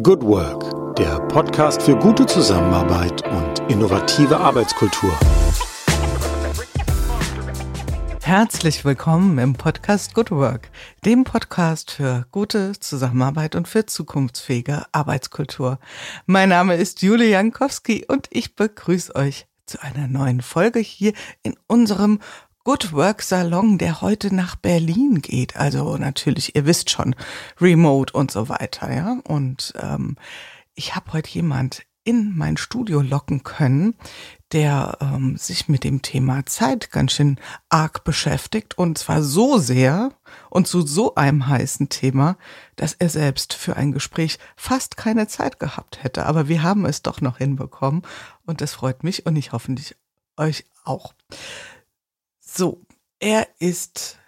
Good Work, der Podcast für gute Zusammenarbeit und innovative Arbeitskultur. Herzlich willkommen im Podcast Good Work, dem Podcast für gute Zusammenarbeit und für zukunftsfähige Arbeitskultur. Mein Name ist Julie Jankowski und ich begrüße euch zu einer neuen Folge hier in unserem Good Work Salon, der heute nach Berlin geht. Also natürlich, ihr wisst schon, Remote und so weiter, ja. Und ähm, ich habe heute jemand in mein Studio locken können, der ähm, sich mit dem Thema Zeit ganz schön arg beschäftigt und zwar so sehr und zu so einem heißen Thema, dass er selbst für ein Gespräch fast keine Zeit gehabt hätte. Aber wir haben es doch noch hinbekommen und das freut mich und ich hoffentlich euch auch. So, er ist.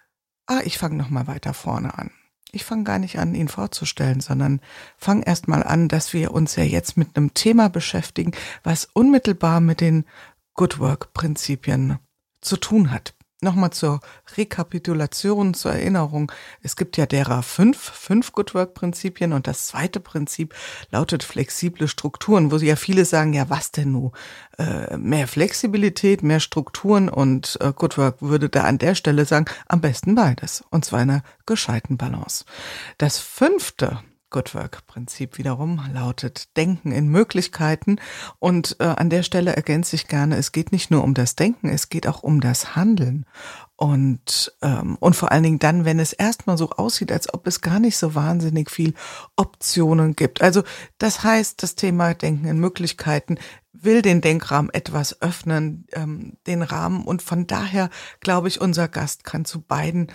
Ah, ich fange noch mal weiter vorne an. Ich fange gar nicht an, ihn vorzustellen, sondern fange erst mal an, dass wir uns ja jetzt mit einem Thema beschäftigen, was unmittelbar mit den Good Work Prinzipien zu tun hat. Nochmal zur Rekapitulation, zur Erinnerung. Es gibt ja derer fünf, fünf Good Work Prinzipien und das zweite Prinzip lautet flexible Strukturen, wo ja viele sagen, ja was denn nun? Äh, mehr Flexibilität, mehr Strukturen und äh, Good Work würde da an der Stelle sagen, am besten beides. Und zwar in einer gescheiten Balance. Das fünfte Good Work-Prinzip wiederum lautet Denken in Möglichkeiten. Und äh, an der Stelle ergänze ich gerne, es geht nicht nur um das Denken, es geht auch um das Handeln. Und, ähm, und vor allen Dingen dann, wenn es erstmal so aussieht, als ob es gar nicht so wahnsinnig viel Optionen gibt. Also das heißt, das Thema Denken in Möglichkeiten will den Denkrahmen etwas öffnen, ähm, den Rahmen. Und von daher glaube ich, unser Gast kann zu beiden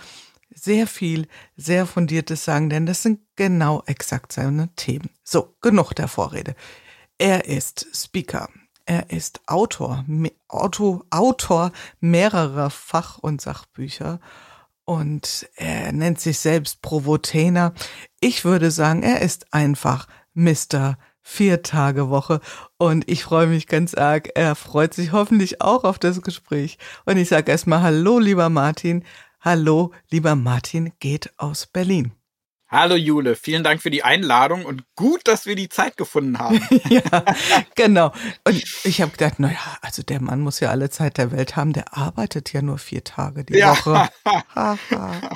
sehr viel, sehr fundiertes sagen, denn das sind genau exakt seine Themen. So, genug der Vorrede. Er ist Speaker. Er ist Autor, Auto, Autor mehrerer Fach- und Sachbücher und er nennt sich selbst Provotainer. Ich würde sagen, er ist einfach Mr. Vier Tage Woche und ich freue mich ganz arg. Er freut sich hoffentlich auch auf das Gespräch. Und ich sage erstmal Hallo, lieber Martin. Hallo, lieber Martin geht aus Berlin. Hallo Jule, vielen Dank für die Einladung und gut, dass wir die Zeit gefunden haben. ja, genau. Und ich habe gedacht, naja, also der Mann muss ja alle Zeit der Welt haben, der arbeitet ja nur vier Tage die ja. Woche.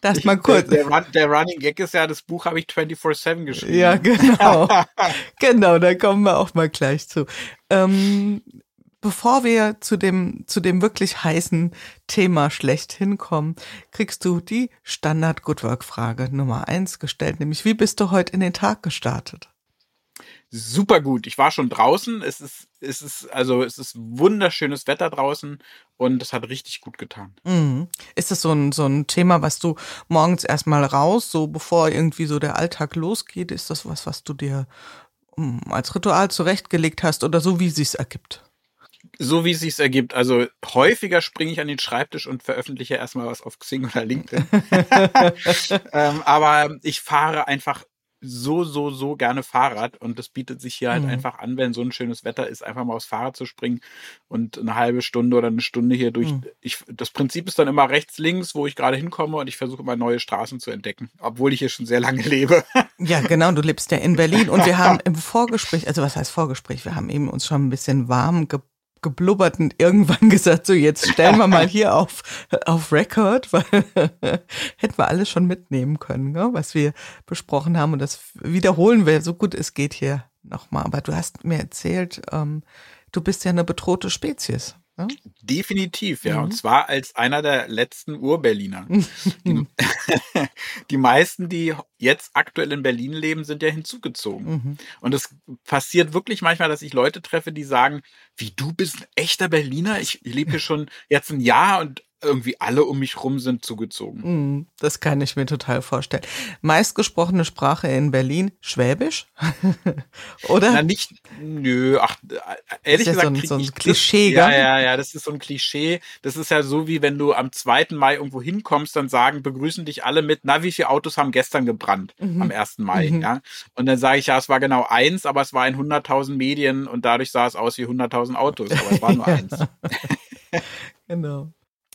das mal kurz. Der, der, der, Running Gag ist ja, das Buch habe ich 24-7 geschrieben. Ja, genau. genau, da kommen wir auch mal gleich zu. Ähm, bevor wir zu dem, zu dem wirklich heißen Thema schlechthin kommen, kriegst du die Standard Good Work Frage Nummer eins gestellt, nämlich wie bist du heute in den Tag gestartet? Super gut. Ich war schon draußen. Es ist, es ist, also, es ist wunderschönes Wetter draußen und es hat richtig gut getan. Mhm. Ist das so ein, so ein Thema, was du morgens erstmal raus, so bevor irgendwie so der Alltag losgeht? Ist das was, was du dir hm, als Ritual zurechtgelegt hast oder so, wie es sich ergibt? So wie es sich ergibt. Also häufiger springe ich an den Schreibtisch und veröffentliche erstmal was auf Xing oder LinkedIn. ähm, aber ich fahre einfach so, so, so gerne Fahrrad und das bietet sich hier halt mhm. einfach an, wenn so ein schönes Wetter ist, einfach mal aufs Fahrrad zu springen und eine halbe Stunde oder eine Stunde hier durch. Mhm. Ich, das Prinzip ist dann immer rechts, links, wo ich gerade hinkomme und ich versuche immer neue Straßen zu entdecken, obwohl ich hier schon sehr lange lebe. Ja, genau, du lebst ja in Berlin und wir haben im Vorgespräch, also was heißt Vorgespräch, wir haben eben uns schon ein bisschen warm ge geblubbert und irgendwann gesagt, so jetzt stellen wir mal hier auf, auf Record, weil hätten wir alles schon mitnehmen können, ne, was wir besprochen haben. Und das wiederholen wir so gut es geht hier nochmal. Aber du hast mir erzählt, ähm, du bist ja eine bedrohte Spezies. Definitiv, ja. Mhm. Und zwar als einer der letzten Ur-Berliner. die, die, meisten, die jetzt aktuell in Berlin leben, sind ja hinzugezogen. Mhm. Und es passiert wirklich manchmal, dass ich Leute treffe, die sagen, wie du bist ein echter Berliner? Ich, ich lebe hier schon jetzt ein Jahr und irgendwie alle um mich rum sind zugezogen. Mm, das kann ich mir total vorstellen. Meistgesprochene Sprache in Berlin, Schwäbisch? Oder? Na, nicht, nö, ach, ehrlich das ist gesagt. Ja so ein, so ein Klischee, das, Ja, ja, ja, das ist so ein Klischee. Das ist ja so, wie wenn du am 2. Mai irgendwo hinkommst, dann sagen, begrüßen dich alle mit, na, wie viele Autos haben gestern gebrannt mhm. am 1. Mai, mhm. ja? Und dann sage ich, ja, es war genau eins, aber es war in 100.000 Medien und dadurch sah es aus wie 100.000 Autos, aber es war nur eins. genau.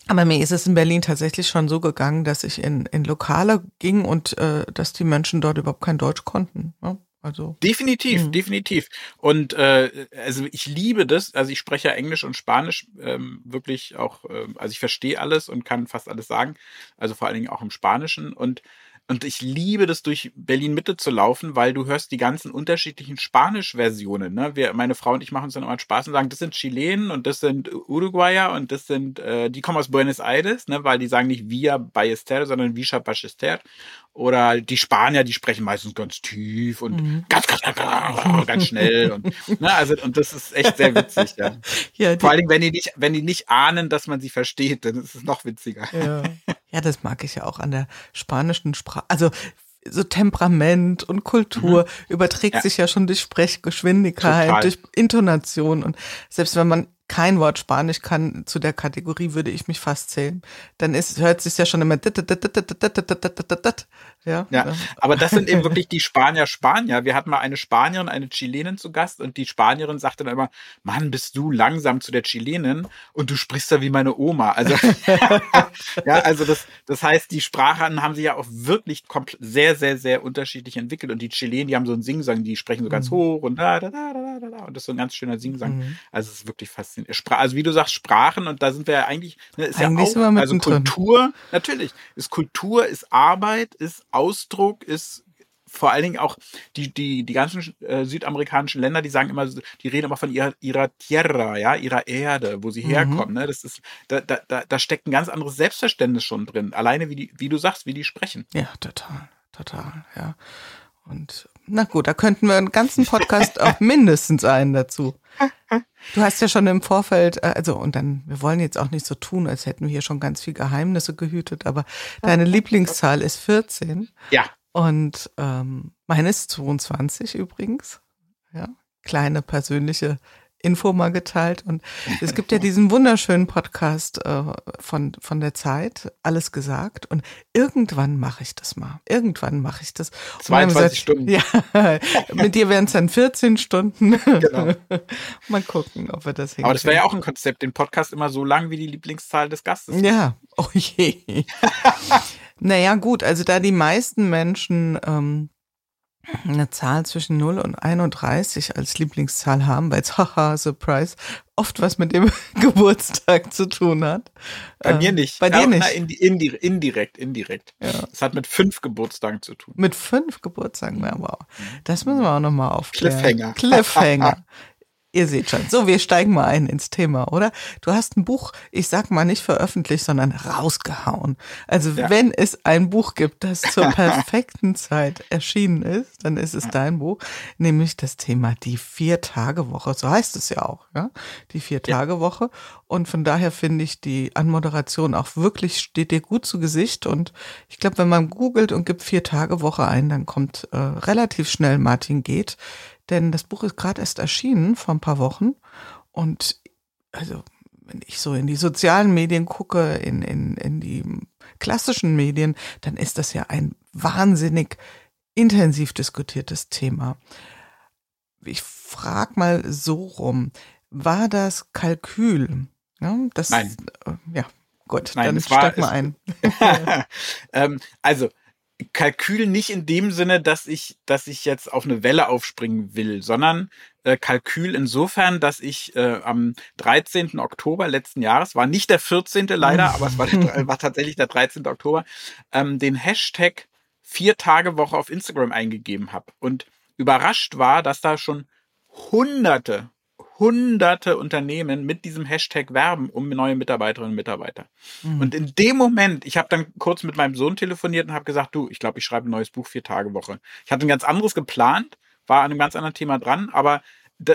Aber mir ist es in Berlin tatsächlich schon so gegangen, dass ich in, in Lokale ging und äh, dass die Menschen dort überhaupt kein Deutsch konnten. Ne? Also definitiv, mh. definitiv. Und äh, also ich liebe das. Also ich spreche ja Englisch und Spanisch ähm, wirklich auch. Äh, also ich verstehe alles und kann fast alles sagen. Also vor allen Dingen auch im Spanischen und und ich liebe das, durch Berlin Mitte zu laufen, weil du hörst die ganzen unterschiedlichen Spanisch-Versionen. Ne? Wir, meine Frau und ich machen uns dann immer Spaß und sagen, das sind Chilenen und das sind Uruguayer und das sind, äh, die kommen aus Buenos Aires, ne? weil die sagen nicht Via Ballester, sondern Villa Ballester. Oder die Spanier, die sprechen meistens ganz tief und mhm. ganz, ganz, ganz, ganz schnell. und, ne? also, und das ist echt sehr witzig. Ja. ja Vor allen Dingen, wenn die, nicht, wenn die nicht ahnen, dass man sie versteht, dann ist es noch witziger. Ja. Ja, das mag ich ja auch an der spanischen Sprache. Also so Temperament und Kultur mhm. überträgt ja. sich ja schon durch Sprechgeschwindigkeit, Total. durch Intonation. Und selbst wenn man kein Wort Spanisch kann, zu der Kategorie würde ich mich fast zählen. Dann ist, hört sich ja schon immer ja, ja, aber das sind eben wirklich die Spanier Spanier. Wir hatten mal eine Spanierin, eine Chilenin zu Gast und die Spanierin sagte dann immer, Mann, bist du langsam zu der Chilenin und du sprichst da wie meine Oma. Also, ja, also das, das heißt, die Sprachen haben sich ja auch wirklich sehr, sehr, sehr unterschiedlich entwickelt und die Chilenen, die haben so einen Singsang, die sprechen so ganz mhm. hoch und da, da, da, da, da, da und das ist so ein ganz schöner Singsang. Mhm. Also es ist wirklich faszinierend. Also wie du sagst, Sprachen und da sind wir ja eigentlich, ne, ist eigentlich ja auch, also Kultur, natürlich, ist Kultur, ist Arbeit, ist Ausdruck ist vor allen Dingen auch die, die, die ganzen äh, südamerikanischen Länder, die sagen immer, die reden immer von ihrer, ihrer Tierra, ja, ihrer Erde, wo sie mhm. herkommen. Ne? Das ist, da, da, da steckt ein ganz anderes Selbstverständnis schon drin. Alleine wie die, wie du sagst, wie die sprechen. Ja, total, total, ja. Und na gut, da könnten wir einen ganzen Podcast auch mindestens einen dazu. Du hast ja schon im Vorfeld, äh, also und dann, wir wollen jetzt auch nicht so tun, als hätten wir hier schon ganz viel Geheimnisse gehütet, aber deine Lieblingszahl ist 14. Ja. Und ähm, meine ist 22 übrigens. Ja, kleine persönliche Info mal geteilt. Und es gibt ja diesen wunderschönen Podcast äh, von, von der Zeit, alles gesagt. Und irgendwann mache ich das mal. Irgendwann mache ich das. 22 gesagt, Stunden. Ja, mit dir wären es dann 14 Stunden. Genau. mal gucken, ob wir das hinkriegen. Aber das wäre ja auch ein Konzept, den Podcast immer so lang wie die Lieblingszahl des Gastes. Ja, oh je. naja, gut, also da die meisten Menschen ähm, eine Zahl zwischen 0 und 31 als Lieblingszahl haben, weil es, haha, Surprise, oft was mit dem Geburtstag zu tun hat. Bei mir ähm, nicht. Bei dir ja, nicht. Na, indirekt, indirekt. Ja. Es hat mit fünf Geburtstagen zu tun. Mit fünf Geburtstagen, ja, wow. Das müssen wir auch nochmal aufklären. Cliffhanger. Cliffhanger. Ihr seht schon. So, wir steigen mal ein ins Thema, oder? Du hast ein Buch, ich sag mal nicht veröffentlicht, sondern rausgehauen. Also ja. wenn es ein Buch gibt, das zur perfekten Zeit erschienen ist, dann ist es dein Buch, nämlich das Thema die Vier-Tage-Woche. So heißt es ja auch, ja? Die Vier-Tage-Woche. Und von daher finde ich die Anmoderation auch wirklich, steht dir gut zu Gesicht. Und ich glaube, wenn man googelt und gibt Vier-Tage-Woche ein, dann kommt äh, relativ schnell Martin Geht denn das Buch ist gerade erst erschienen vor ein paar Wochen. Und also, wenn ich so in die sozialen Medien gucke, in, in, in die klassischen Medien, dann ist das ja ein wahnsinnig intensiv diskutiertes Thema. Ich frage mal so rum, war das Kalkül? Ja, das, Nein. Äh, ja, gut, Nein, dann steig mal ein. ähm, also, Kalkül nicht in dem Sinne, dass ich, dass ich jetzt auf eine Welle aufspringen will, sondern äh, Kalkül insofern, dass ich äh, am 13. Oktober letzten Jahres, war nicht der 14. leider, aber es war, der, war tatsächlich der 13. Oktober, ähm, den Hashtag vier Tage Woche auf Instagram eingegeben habe und überrascht war, dass da schon hunderte, hunderte Unternehmen mit diesem Hashtag werben um neue Mitarbeiterinnen und Mitarbeiter. Mhm. Und in dem Moment, ich habe dann kurz mit meinem Sohn telefoniert und habe gesagt, du, ich glaube, ich schreibe ein neues Buch, vier Tage Woche. Ich hatte ein ganz anderes geplant, war an einem ganz anderen Thema dran, aber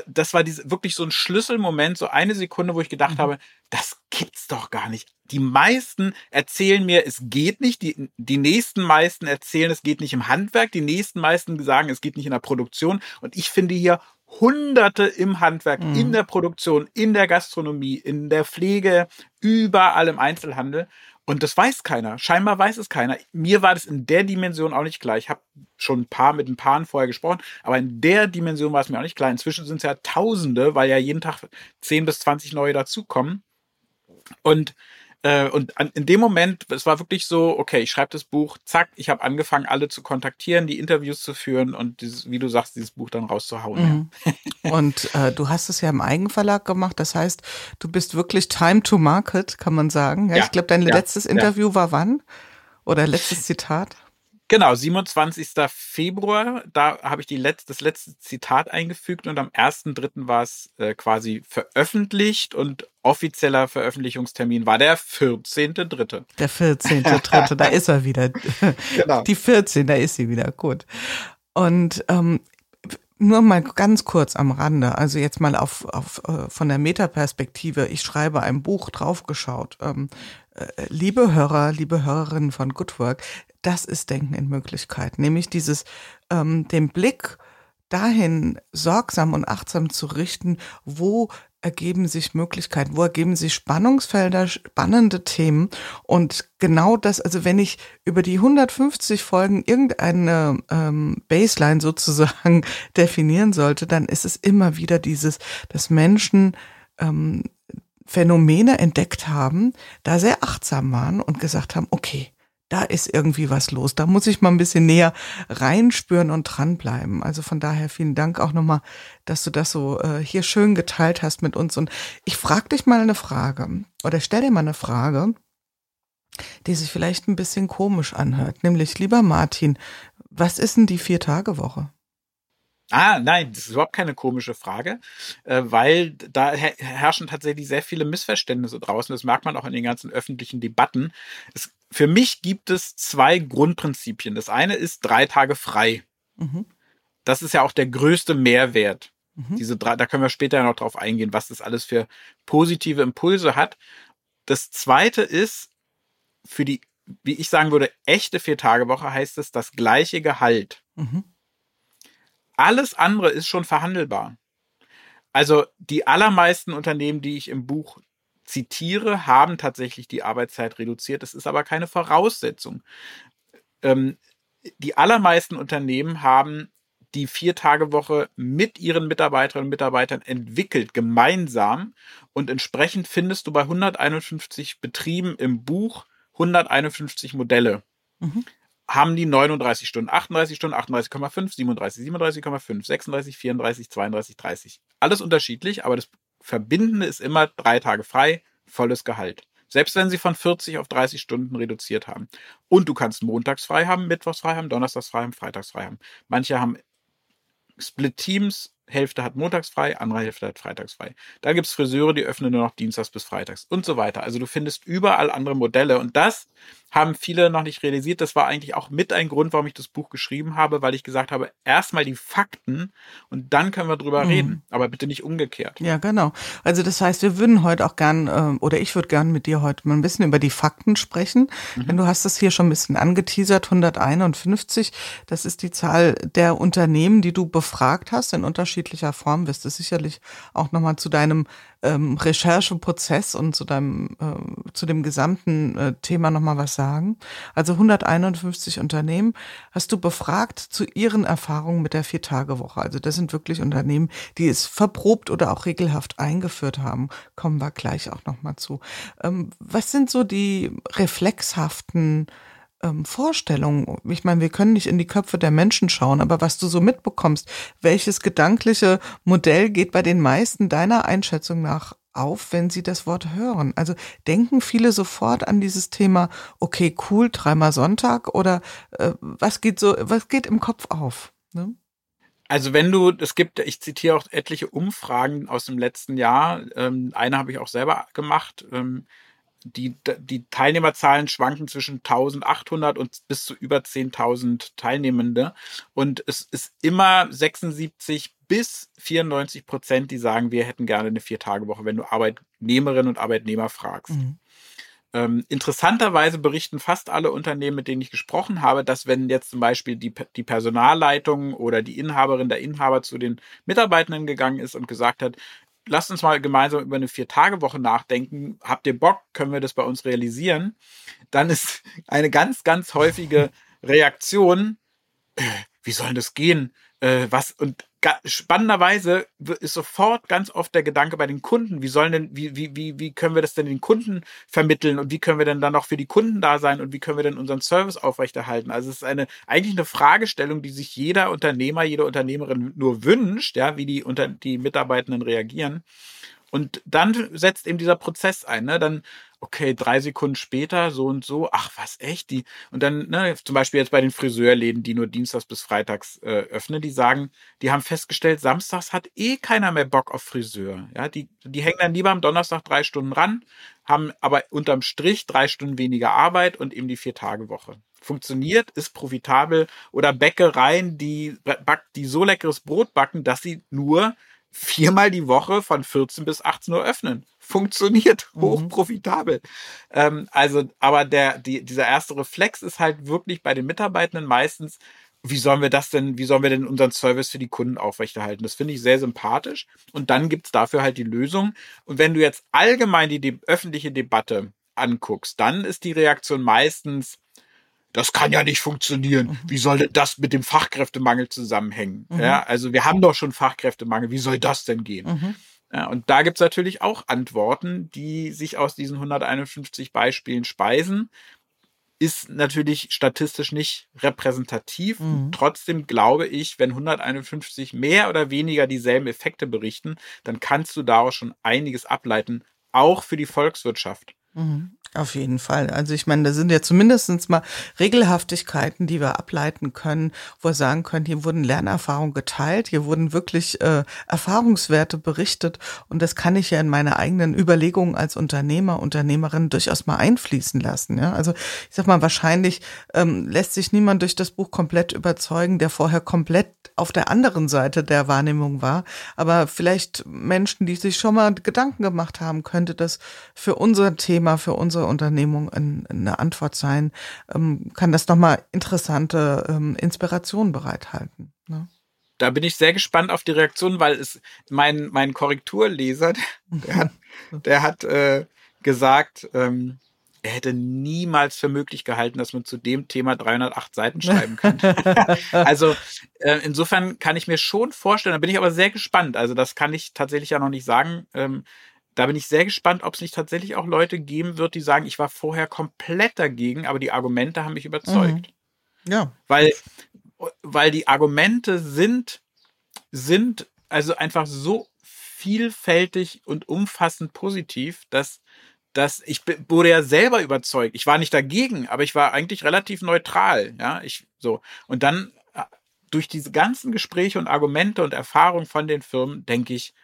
das war diese, wirklich so ein Schlüsselmoment, so eine Sekunde, wo ich gedacht mhm. habe, das gibt's doch gar nicht. Die meisten erzählen mir, es geht nicht. Die, die nächsten meisten erzählen, es geht nicht im Handwerk. Die nächsten meisten sagen, es geht nicht in der Produktion. Und ich finde hier Hunderte im Handwerk, mhm. in der Produktion, in der Gastronomie, in der Pflege, überall im Einzelhandel. Und das weiß keiner. Scheinbar weiß es keiner. Mir war das in der Dimension auch nicht klar. Ich habe schon ein paar mit ein paar vorher gesprochen, aber in der Dimension war es mir auch nicht klar. Inzwischen sind es ja Tausende, weil ja jeden Tag 10 bis 20 neue dazukommen. Und Äh, und an, in dem Moment, es war wirklich so, okay, ich schreibe das Buch, zack, ich habe angefangen, alle zu kontaktieren, die Interviews zu führen und dieses, wie du sagst, dieses Buch dann rauszuhauen. Mhm. Ja. und äh, du hast es ja im Eigenverlag gemacht, das heißt, du bist wirklich time to market, kann man sagen. Ja, ja ich glaube, dein letztes Interview war wann? Oder letztes Zitat? Genau, 27. Februar, da habe ich die letzte, das letzte Zitat eingefügt und am 1.3. war es äh, quasi veröffentlicht und offizieller Veröffentlichungstermin war der 14.3. Der 14.3., da ist er wieder. Genau. Die 14, da ist sie wieder, gut. Und ähm, nur mal ganz kurz am Rande, also jetzt mal auf, auf äh, von der Metaperspektive. Ich schreibe ein Buch draufgeschaut. Ähm, äh, liebe Hörer, liebe Hörerinnen von Good Work, das ist Denken in Möglichkeit, nämlich dieses ähm, den Blick dahin sorgsam und achtsam zu richten, wo ergeben sich Möglichkeiten, wo ergeben sich Spannungsfelder, spannende Themen. Und genau das, also wenn ich über die 150 Folgen irgendeine ähm, Baseline sozusagen definieren sollte, dann ist es immer wieder dieses, dass Menschen ähm, Phänomene entdeckt haben, da sehr achtsam waren und gesagt haben, okay, da ist irgendwie was los. Da muss ich mal ein bisschen näher reinspüren und dranbleiben. Also von daher vielen Dank auch nochmal, dass du das so äh, hier schön geteilt hast mit uns. Und ich frage dich mal eine Frage oder stell dir mal eine Frage, die sich vielleicht ein bisschen komisch anhört. Nämlich, lieber Martin, was ist denn die Vier-Tage-Woche? Ah, nein, das ist überhaupt keine komische Frage, äh, weil da herrschen tatsächlich sehr viele Missverständnisse draußen. Das merkt man auch in den ganzen öffentlichen Debatten. Es, für mich gibt es zwei Grundprinzipien. Das eine ist drei Tage frei. Mhm. Das ist ja auch der größte Mehrwert. Mhm. Diese drei, da können wir später noch drauf eingehen, was das alles für positive Impulse hat. Das zweite ist, für die, wie ich sagen würde, echte Vier-Tage-Woche heißt es das gleiche Gehalt. Mhm. Alles andere ist schon verhandelbar. Also die allermeisten Unternehmen, die ich im Buch zitiere, haben tatsächlich die Arbeitszeit reduziert. Das ist aber keine Voraussetzung. Ähm, die allermeisten Unternehmen haben die Vier-Tage-Woche mit ihren Mitarbeiterinnen und Mitarbeitern entwickelt, gemeinsam. Und entsprechend findest du bei 151 Betrieben im Buch 151 Modelle. Mhm haben die 39 Stunden, 38 Stunden, 38,5, 37, 37,5, 36, 34, 32, 30. Alles unterschiedlich, aber das Verbindende ist immer drei Tage frei, volles Gehalt. Selbst wenn sie von 40 auf 30 Stunden reduziert haben. Und du kannst montags frei haben, mittwochs frei haben, donnerstags frei haben, freitags frei haben. Manche haben Split Teams, Hälfte hat montags frei, andere Hälfte hat freitags frei. Dann gibt es Friseure, die öffnen nur noch dienstags bis freitags und so weiter. Also du findest überall andere Modelle und das haben viele noch nicht realisiert. Das war eigentlich auch mit ein Grund, warum ich das Buch geschrieben habe, weil ich gesagt habe, erstmal die Fakten und dann können wir drüber mhm. reden, aber bitte nicht umgekehrt. Ja, genau. Also das heißt, wir würden heute auch gern, äh, oder ich würde gern mit dir heute mal ein bisschen über die Fakten sprechen, mhm. denn du hast es hier schon ein bisschen angeteasert, 151, das ist die Zahl der Unternehmen, die du befragt hast in unterschiedlicher Form, wirst du sicherlich auch nochmal zu deinem ähm, Rechercheprozess und zu deinem, äh, zu dem gesamten äh, Thema nochmal was sagen. Also 151 Unternehmen hast du befragt zu ihren Erfahrungen mit der Vier-Tage-Woche. Also das sind wirklich Unternehmen, die es verprobt oder auch regelhaft eingeführt haben. Kommen wir gleich auch nochmal zu. Ähm, was sind so die reflexhaften ähm, Vorstellungen. Ich meine, wir können nicht in die Köpfe der Menschen schauen, aber was du so mitbekommst, welches gedankliche Modell geht bei den meisten deiner Einschätzung nach auf, wenn sie das Wort hören? Also denken viele sofort an dieses Thema, okay, cool, dreimal Sonntag oder äh, was geht so, was geht im Kopf auf? Ne? Also wenn du, es gibt, ich zitiere auch etliche Umfragen aus dem letzten Jahr. Ähm, eine habe ich auch selber gemacht. Ähm, die, die Teilnehmerzahlen schwanken zwischen 1800 und bis zu über 10.000 Teilnehmende. Und es ist immer 76 bis 94 Prozent, die sagen, wir hätten gerne eine Vier-Tage-Woche, wenn du Arbeitnehmerinnen und Arbeitnehmer fragst. Mhm. Ähm, interessanterweise berichten fast alle Unternehmen, mit denen ich gesprochen habe, dass wenn jetzt zum Beispiel die, die Personalleitung oder die Inhaberin der Inhaber zu den Mitarbeitenden gegangen ist und gesagt hat, lasst uns mal gemeinsam über eine Vier-Tage-Woche nachdenken. Habt ihr Bock? Können wir das bei uns realisieren? Dann ist eine ganz, ganz häufige Reaktion, äh, wie soll das gehen? Äh, was und spannenderweise ist sofort ganz oft der Gedanke bei den Kunden, wie sollen denn, wie, wie, wie, wie können wir das denn den Kunden vermitteln und wie können wir denn dann auch für die Kunden da sein und wie können wir denn unseren Service aufrechterhalten? Also es ist eine, eigentlich eine Fragestellung, die sich jeder Unternehmer, jede Unternehmerin nur wünscht, ja, wie die unter, die Mitarbeitenden reagieren. Und dann setzt eben dieser Prozess ein, ne? Dann okay, drei Sekunden später, so und so, ach was, echt? Die, und dann, ne, zum Beispiel jetzt bei den Friseurläden, die nur dienstags bis freitags äh, öffnen, die sagen, die haben festgestellt, samstags hat eh keiner mehr Bock auf Friseur. Ja, die, die hängen dann lieber am Donnerstag drei Stunden ran, haben aber unterm Strich drei Stunden weniger Arbeit und eben die Vier-Tage-Woche. Funktioniert, ist profitabel oder Bäckereien, die, die so leckeres Brot backen, dass sie nur viermal die Woche von 14 bis 18 Uhr öffnen. Funktioniert, mhm. hochprofitabel. Mhm. Ähm, also, aber der, die, dieser erste Reflex ist halt wirklich bei den Mitarbeitenden meistens, wie sollen wir das denn, wie sollen wir denn unseren Service für die Kunden aufrechterhalten? Das finde ich sehr sympathisch. Und dann gibt's dafür halt die Lösung. Und wenn du jetzt allgemein die, die öffentliche Debatte anguckst, dann ist die Reaktion meistens, das kann ja nicht funktionieren. Mhm. Wie soll denn das mit dem Fachkräftemangel zusammenhängen? Mhm. Ja, also wir haben doch schon Fachkräftemangel. Wie soll das denn gehen? Mhm. Ja, und da gibt's natürlich auch Antworten, die sich aus diesen 151 Beispielen speisen. Ist natürlich statistisch nicht repräsentativ. Mhm. Trotzdem glaube ich, wenn 151 mehr oder weniger dieselben Effekte berichten, dann kannst du daraus schon einiges ableiten, auch für die Volkswirtschaft. Auf jeden Fall. Also ich meine, da sind ja zumindestens mal Regelhaftigkeiten, die wir ableiten können, wo wir sagen können, hier wurden Lernerfahrungen geteilt, hier wurden wirklich äh, Erfahrungswerte berichtet und das kann ich ja in meine eigenen Überlegungen als Unternehmer, Unternehmerin durchaus mal einfließen lassen. Ja? Also ich sag mal, wahrscheinlich ähm, lässt sich niemand durch das Buch komplett überzeugen, der vorher komplett auf der anderen Seite der Wahrnehmung war. Aber vielleicht Menschen, die sich schon mal Gedanken gemacht haben, könnte das für unser Thema, für unser unsere Unternehmung eine Antwort sein, ähm, kann das nochmal interessante ähm, Inspirationen bereithalten. Ne? Da bin ich sehr gespannt auf die Reaktion, weil es mein, mein Korrekturleser, der hat, der hat äh, gesagt, ähm, er hätte niemals für möglich gehalten, dass man zu dem Thema 308 Seiten schreiben kann. also äh, insofern kann ich mir schon vorstellen, da bin ich aber sehr gespannt. Also das kann ich tatsächlich ja noch nicht sagen. Ähm, da bin ich sehr gespannt, ob es nicht tatsächlich auch Leute geben wird, die sagen, ich war vorher komplett dagegen, aber die Argumente haben mich überzeugt. Mhm. Ja. Weil, weil die Argumente sind, sind also einfach so vielfältig und umfassend positiv, dass, dass ich wurde ja selber überzeugt. Ich war nicht dagegen, aber ich war eigentlich relativ neutral. Ja, ich so. Und dann äh, durch diese ganzen Gespräche und Argumente und Erfahrungen von den Firmen denke ich,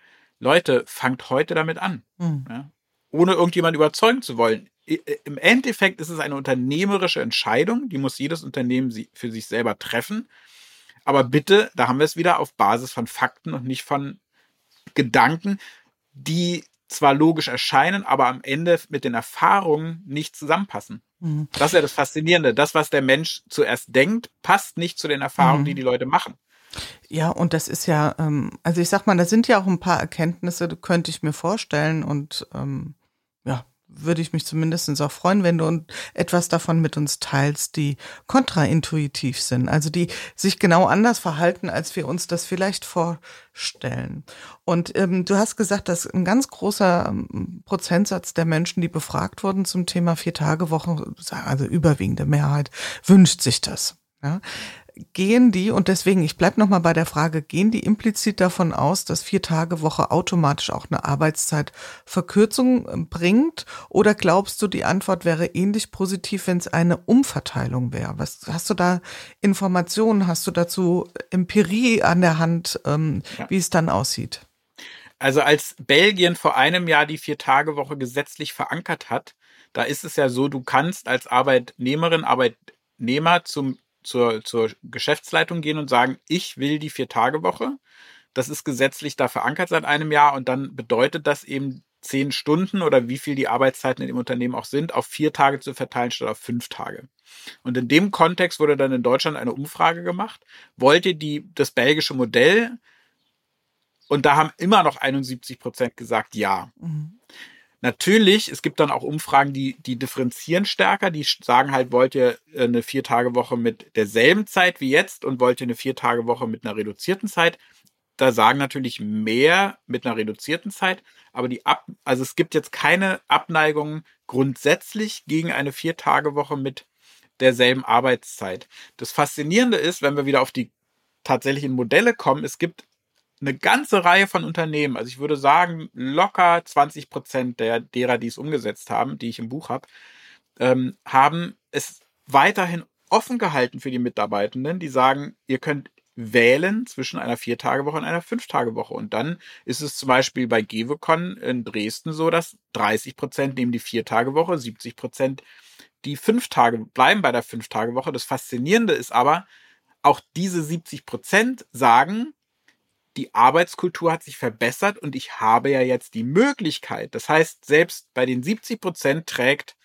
Leute, fangt heute damit an. Mhm. Ja? Ohne irgendjemand überzeugen zu wollen. Im Endeffekt ist es eine unternehmerische Entscheidung, die muss jedes Unternehmen für sich selber treffen. Aber bitte, da haben wir es wieder auf Basis von Fakten und nicht von Gedanken, die zwar logisch erscheinen, aber am Ende mit den Erfahrungen nicht zusammenpassen. Mhm. Das ist ja das Faszinierende. Das, was der Mensch zuerst denkt, passt nicht zu den Erfahrungen, mhm. die die Leute machen. Ja, und das ist ja, ähm, also ich sag mal, da sind ja auch ein paar Erkenntnisse, könnte ich mir vorstellen und ähm, ja, würde ich mich zumindest auch freuen, wenn du etwas davon mit uns teilst, die kontraintuitiv sind, also die sich genau anders verhalten, als wir uns das vielleicht vorstellen. Und ähm, du hast gesagt, dass ein ganz großer ähm, Prozentsatz der Menschen, die befragt wurden zum Thema Vier-Tage-Wochen, also überwiegende Mehrheit, wünscht sich das. Ja? Gehen die, und deswegen, ich bleib nochmal bei der Frage, gehen die implizit davon aus, dass vier Tage Woche automatisch auch eine Arbeitszeitverkürzung äh, bringt? Oder glaubst du, die Antwort wäre ähnlich positiv, wenn es eine Umverteilung wäre? Was hast du da Informationen? Hast du dazu Empirie an der Hand, ähm, ja. wie es dann aussieht? Also als Belgien vor einem Jahr die Vier-Tage-Woche gesetzlich verankert hat, da ist es ja so, du kannst als Arbeitnehmerin, Arbeitnehmer zum zur, zur Geschäftsleitung gehen und sagen, ich will die Vier-Tage-Woche. Das ist gesetzlich da verankert seit einem Jahr und dann bedeutet das eben zehn Stunden oder wie viel die Arbeitszeiten in dem Unternehmen auch sind, auf vier Tage zu verteilen statt auf fünf Tage. Und in dem Kontext wurde dann in Deutschland eine Umfrage gemacht. Wollt ihr die, das belgische Modell? Und da haben immer noch 71 Prozent gesagt, ja. Mhm. Natürlich, es gibt dann auch Umfragen, die, die differenzieren stärker. Die sagen halt, wollt ihr eine Vier-Tage-Woche mit derselben Zeit wie jetzt und wollt ihr eine Vier-Tage-Woche mit einer reduzierten Zeit? Da sagen natürlich mehr mit einer reduzierten Zeit, aber die Ab, also es gibt jetzt keine Abneigung grundsätzlich gegen eine Vier-Tage-Woche mit derselben Arbeitszeit. Das Faszinierende ist, wenn wir wieder auf die tatsächlichen Modelle kommen, es gibt eine ganze Reihe von Unternehmen, also ich würde sagen, locker 20 Prozent der, derer, die es umgesetzt haben, die ich im Buch habe, ähm, haben es weiterhin offen gehalten für die Mitarbeitenden, die sagen, ihr könnt wählen zwischen einer Viertagewoche und einer Fünftagewoche. Und dann ist es zum Beispiel bei Gewecon in Dresden so, dass 30 Prozent nehmen die Viertagewoche, 70 Prozent die fünf Tage bleiben bei der Fünf-Tage-Woche. Das Faszinierende ist aber, auch diese 70 Prozent sagen, die Arbeitskultur hat sich verbessert und ich habe ja jetzt die Möglichkeit. Das heißt, selbst bei den 70 Prozent trägt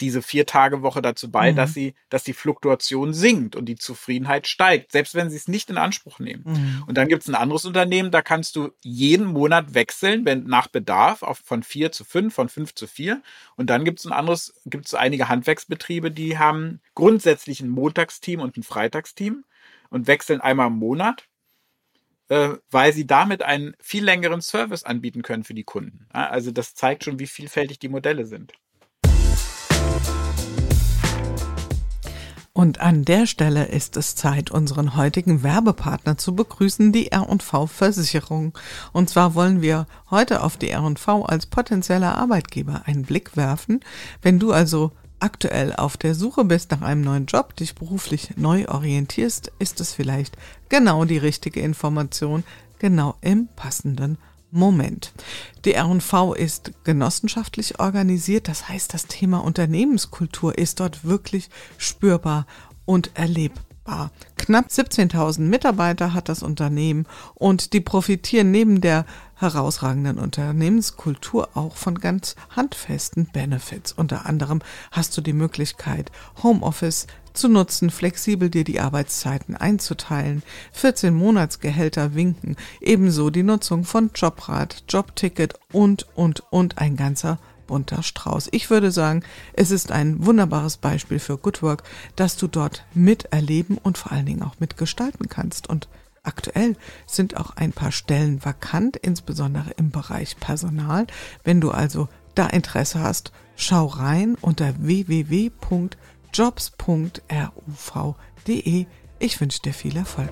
diese Vier-Tage-Woche dazu bei, mhm. dass sie, dass die Fluktuation sinkt und die Zufriedenheit steigt, selbst wenn sie es nicht in Anspruch nehmen. Mhm. Und dann gibt es ein anderes Unternehmen, da kannst du jeden Monat wechseln, wenn nach Bedarf, auf von vier zu fünf, von fünf zu vier. Und dann gibt es ein anderes, gibt es einige Handwerksbetriebe, die haben grundsätzlich ein Montagsteam und ein Freitagsteam und wechseln einmal im Monat weil sie damit einen viel längeren Service anbieten können für die Kunden. Also das zeigt schon, wie vielfältig die Modelle sind. Und an der Stelle ist es Zeit, unseren heutigen Werbepartner zu begrüßen, die R&V Versicherung. Und zwar wollen wir heute auf die R&V als potenzieller Arbeitgeber einen Blick werfen. Wenn du also aktuell auf der Suche bist nach einem neuen Job, dich beruflich neu orientierst, ist es vielleicht genau die richtige Information, genau im passenden Moment. Die R&V ist genossenschaftlich organisiert, das heißt, das Thema Unternehmenskultur ist dort wirklich spürbar und erlebbar. Knapp 17.000 Mitarbeiter hat das Unternehmen und die profitieren neben der herausragenden Unternehmenskultur auch von ganz handfesten Benefits. Unter anderem hast du die Möglichkeit, Homeoffice zu nutzen, flexibel dir die Arbeitszeiten einzuteilen, 14 Monatsgehälter winken, ebenso die Nutzung von Jobrat, Jobticket und, und, und ein ganzer bunter Strauß. Ich würde sagen, es ist ein wunderbares Beispiel für Good Work, dass du dort miterleben und vor allen Dingen auch mitgestalten kannst. Und aktuell sind auch ein paar Stellen vakant, insbesondere im Bereich Personal. Wenn du also da Interesse hast, schau rein unter www.jobs.ruv.de. Ich wünsche dir viel Erfolg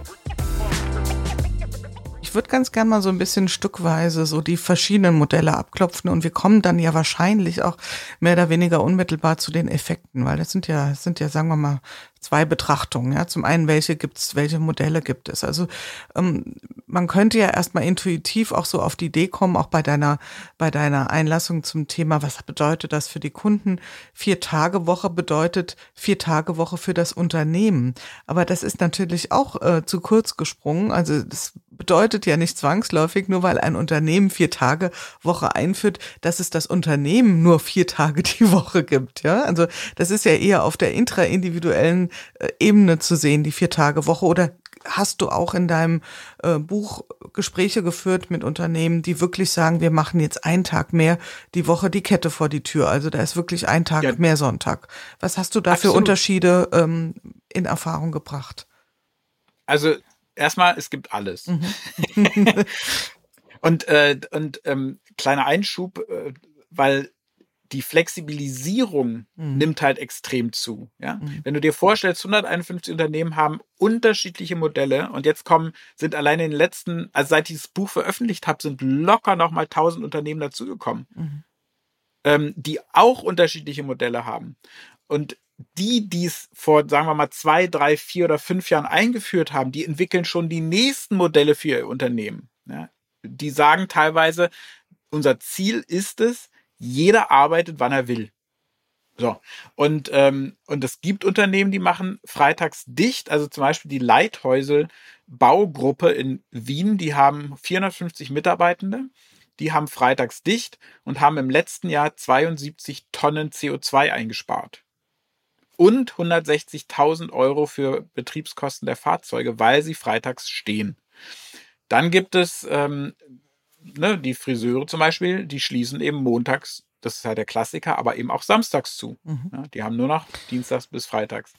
ich würde ganz gerne mal so ein bisschen stückweise so die verschiedenen Modelle abklopfen und wir kommen dann ja wahrscheinlich auch mehr oder weniger unmittelbar zu den Effekten, weil das sind ja, das sind ja, sagen wir mal, zwei Betrachtungen. Ja, zum einen, welche gibt's, welche Modelle gibt es? Also ähm, man könnte ja erstmal intuitiv auch so auf die Idee kommen, auch bei deiner bei deiner Einlassung zum Thema, was bedeutet das für die Kunden? Vier Tage Woche bedeutet vier Tage Woche für das Unternehmen. Aber das ist natürlich auch äh, zu kurz gesprungen. Also das bedeutet ja nicht zwangsläufig, nur weil ein Unternehmen vier Tage Woche einführt, dass es das Unternehmen nur vier Tage die Woche gibt. Ja, also das ist ja eher auf der intraindividuellen Ebene zu sehen, die Vier-Tage-Woche? Oder hast du auch in deinem äh, Buch Gespräche geführt mit Unternehmen, die wirklich sagen, wir machen jetzt einen Tag mehr die Woche die Kette vor die Tür? Also da ist wirklich ein Tag ja. mehr Sonntag. Was hast du da Absolut. für Unterschiede ähm, in Erfahrung gebracht? Also erstmal, es gibt alles. Mhm. und äh, und ähm, kleiner Einschub, äh, weil die Flexibilisierung mhm. nimmt halt extrem zu. Ja? Mhm. Wenn du dir vorstellst, 151 Unternehmen haben unterschiedliche Modelle und jetzt kommen, sind allein in den letzten, also seit ich das Buch veröffentlicht habe, sind locker nochmal 1000 Unternehmen dazugekommen, mhm. ähm, die auch unterschiedliche Modelle haben. Und die, die es vor, sagen wir mal, zwei, drei, vier oder fünf Jahren eingeführt haben, die entwickeln schon die nächsten Modelle für ihr Unternehmen. Ja? Die sagen teilweise, unser Ziel ist es, jeder arbeitet, wann er will. So. Und, ähm, und es gibt Unternehmen, die machen freitags dicht. Also zum Beispiel die Leithäusel Baugruppe in Wien, die haben 450 Mitarbeitende. Die haben freitags dicht und haben im letzten Jahr 72 Tonnen CO2 eingespart. Und 160.000 Euro für Betriebskosten der Fahrzeuge, weil sie freitags stehen. Dann gibt es ähm, ne, die Friseure zum Beispiel, die schließen eben montags das ist halt der Klassiker, aber eben auch samstags zu. Mhm. Ja, die haben nur noch dienstags bis freitags.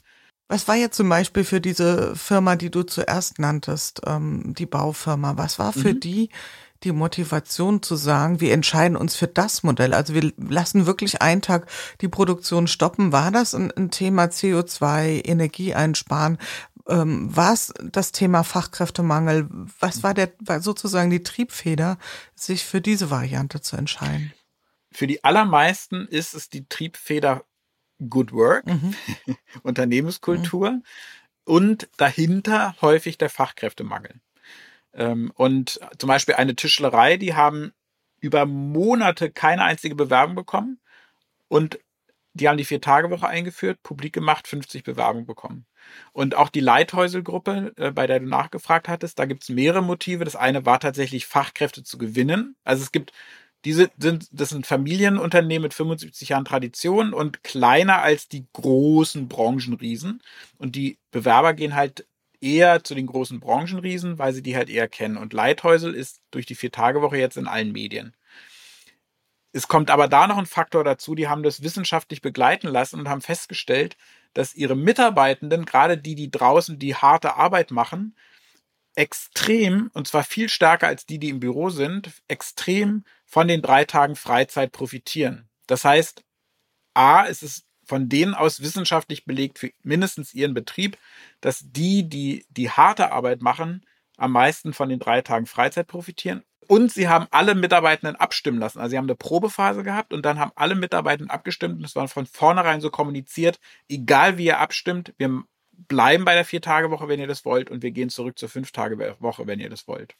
Was war jetzt zum Beispiel für diese Firma, die du zuerst nanntest, ähm, die Baufirma, was war für mhm. die die Motivation zu sagen, wir entscheiden uns für das Modell? Also wir lassen wirklich einen Tag die Produktion stoppen. War das ein, ein Thema CO2, Energie einsparen? Ähm, war es das Thema Fachkräftemangel? Was war der war sozusagen die Triebfeder, sich für diese Variante zu entscheiden? Für die allermeisten ist es die Triebfeder Good Work, mhm. Unternehmenskultur mhm. und dahinter häufig der Fachkräftemangel. Ähm, und zum Beispiel eine Tischlerei, die haben über Monate keine einzige Bewerbung bekommen und die haben die Vier-Tage-Woche eingeführt, publik gemacht, 50 Bewerbungen bekommen. Und auch die Leithäusel-Gruppe, äh, bei der du nachgefragt hattest, da gibt es mehrere Motive. Das eine war tatsächlich, Fachkräfte zu gewinnen. Also es gibt diese sind, das sind Familienunternehmen mit 75 Jahren Tradition und kleiner als die großen Branchenriesen. Und die Bewerber gehen halt eher zu den großen Branchenriesen, weil sie die halt eher kennen. Und Leithäusel ist durch die Vier-Tage-Woche jetzt in allen Medien. Es kommt aber da noch ein Faktor dazu, die haben das wissenschaftlich begleiten lassen und haben festgestellt, dass ihre Mitarbeitenden, gerade die, die draußen die harte Arbeit machen, extrem, und zwar viel stärker als die, die im Büro sind, extrem von den drei Tagen Freizeit profitieren. Das heißt, A, ist es von denen aus wissenschaftlich belegt für mindestens ihren Betrieb, dass die, die die harte Arbeit machen, am meisten von den drei Tagen Freizeit profitieren. Und sie haben alle Mitarbeitenden abstimmen lassen. Also sie haben eine Probephase gehabt und dann haben alle Mitarbeitenden abgestimmt und es war von vornherein so kommuniziert, egal wie ihr abstimmt, wir bleiben bei der Vier-Tage-Woche, wenn ihr das wollt, und wir gehen zurück zur Fünf-Tage-Woche, wenn ihr das wollt.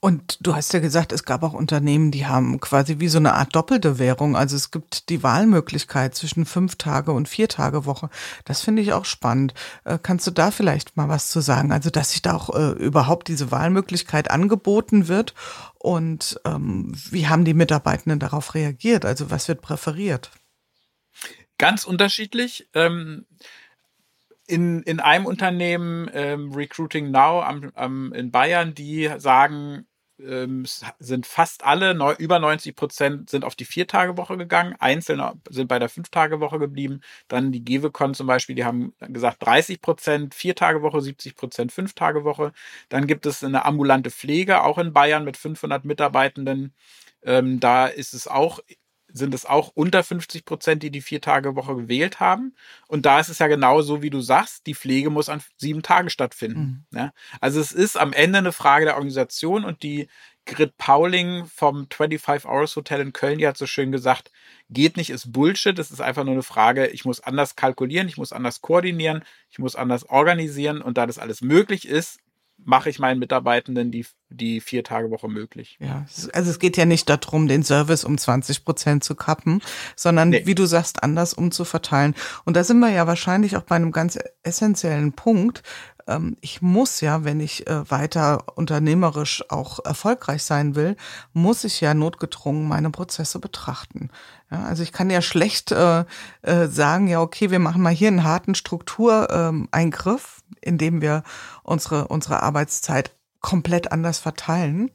Und du hast ja gesagt, es gab auch Unternehmen, die haben quasi wie so eine Art doppelte Währung. Also es gibt die Wahlmöglichkeit zwischen fünf Tage und vier Tage Woche. Das finde ich auch spannend. Äh, kannst du da vielleicht mal was zu sagen? Also dass sich da auch äh, überhaupt diese Wahlmöglichkeit angeboten wird und ähm, wie haben die Mitarbeitenden darauf reagiert? Also was wird präferiert? Ganz unterschiedlich. Ähm in, in einem Unternehmen, ähm, Recruiting Now am, am, in Bayern, die sagen, ähm, sind fast alle, neu, über 90 Prozent sind auf die Vier-Tage-Woche gegangen, Einzelne sind bei der Fünf-Tage-Woche geblieben. Dann die Gewecon zum Beispiel, die haben gesagt 30 Prozent Vier-Tage-Woche, 70 Prozent Fünf-Tage-Woche. Dann gibt es eine ambulante Pflege, auch in Bayern mit 500 Mitarbeitenden. Ähm, da ist es auch sind es auch unter 50 Prozent, die die Vier-Tage-Woche gewählt haben. Und da ist es ja genau so, wie du sagst, die Pflege muss an sieben Tagen stattfinden. Mhm. Ja? Also es ist am Ende eine Frage der Organisation und die Grit Pauling vom 25 Hours Hotel in Köln, die hat so schön gesagt, geht nicht, ist Bullshit. Es ist einfach nur eine Frage, ich muss anders kalkulieren, ich muss anders koordinieren, ich muss anders organisieren und da das alles möglich ist, mache ich meinen Mitarbeitenden die, die Vier-Tage-Woche möglich. Ja, also es geht ja nicht darum, den Service um 20 Prozent zu kappen, sondern nee. wie du sagst, anders umzuverteilen. Und da sind wir ja wahrscheinlich auch bei einem ganz essentiellen Punkt. Ähm, ich muss ja, wenn ich äh, weiter unternehmerisch auch erfolgreich sein will, muss ich ja notgedrungen meine Prozesse betrachten. Ja, also ich kann ja schlecht äh, äh, sagen, ja, okay, wir machen mal hier einen harten Struktureingriff, indem wir unsere, unsere Arbeitszeit komplett anders verteilen.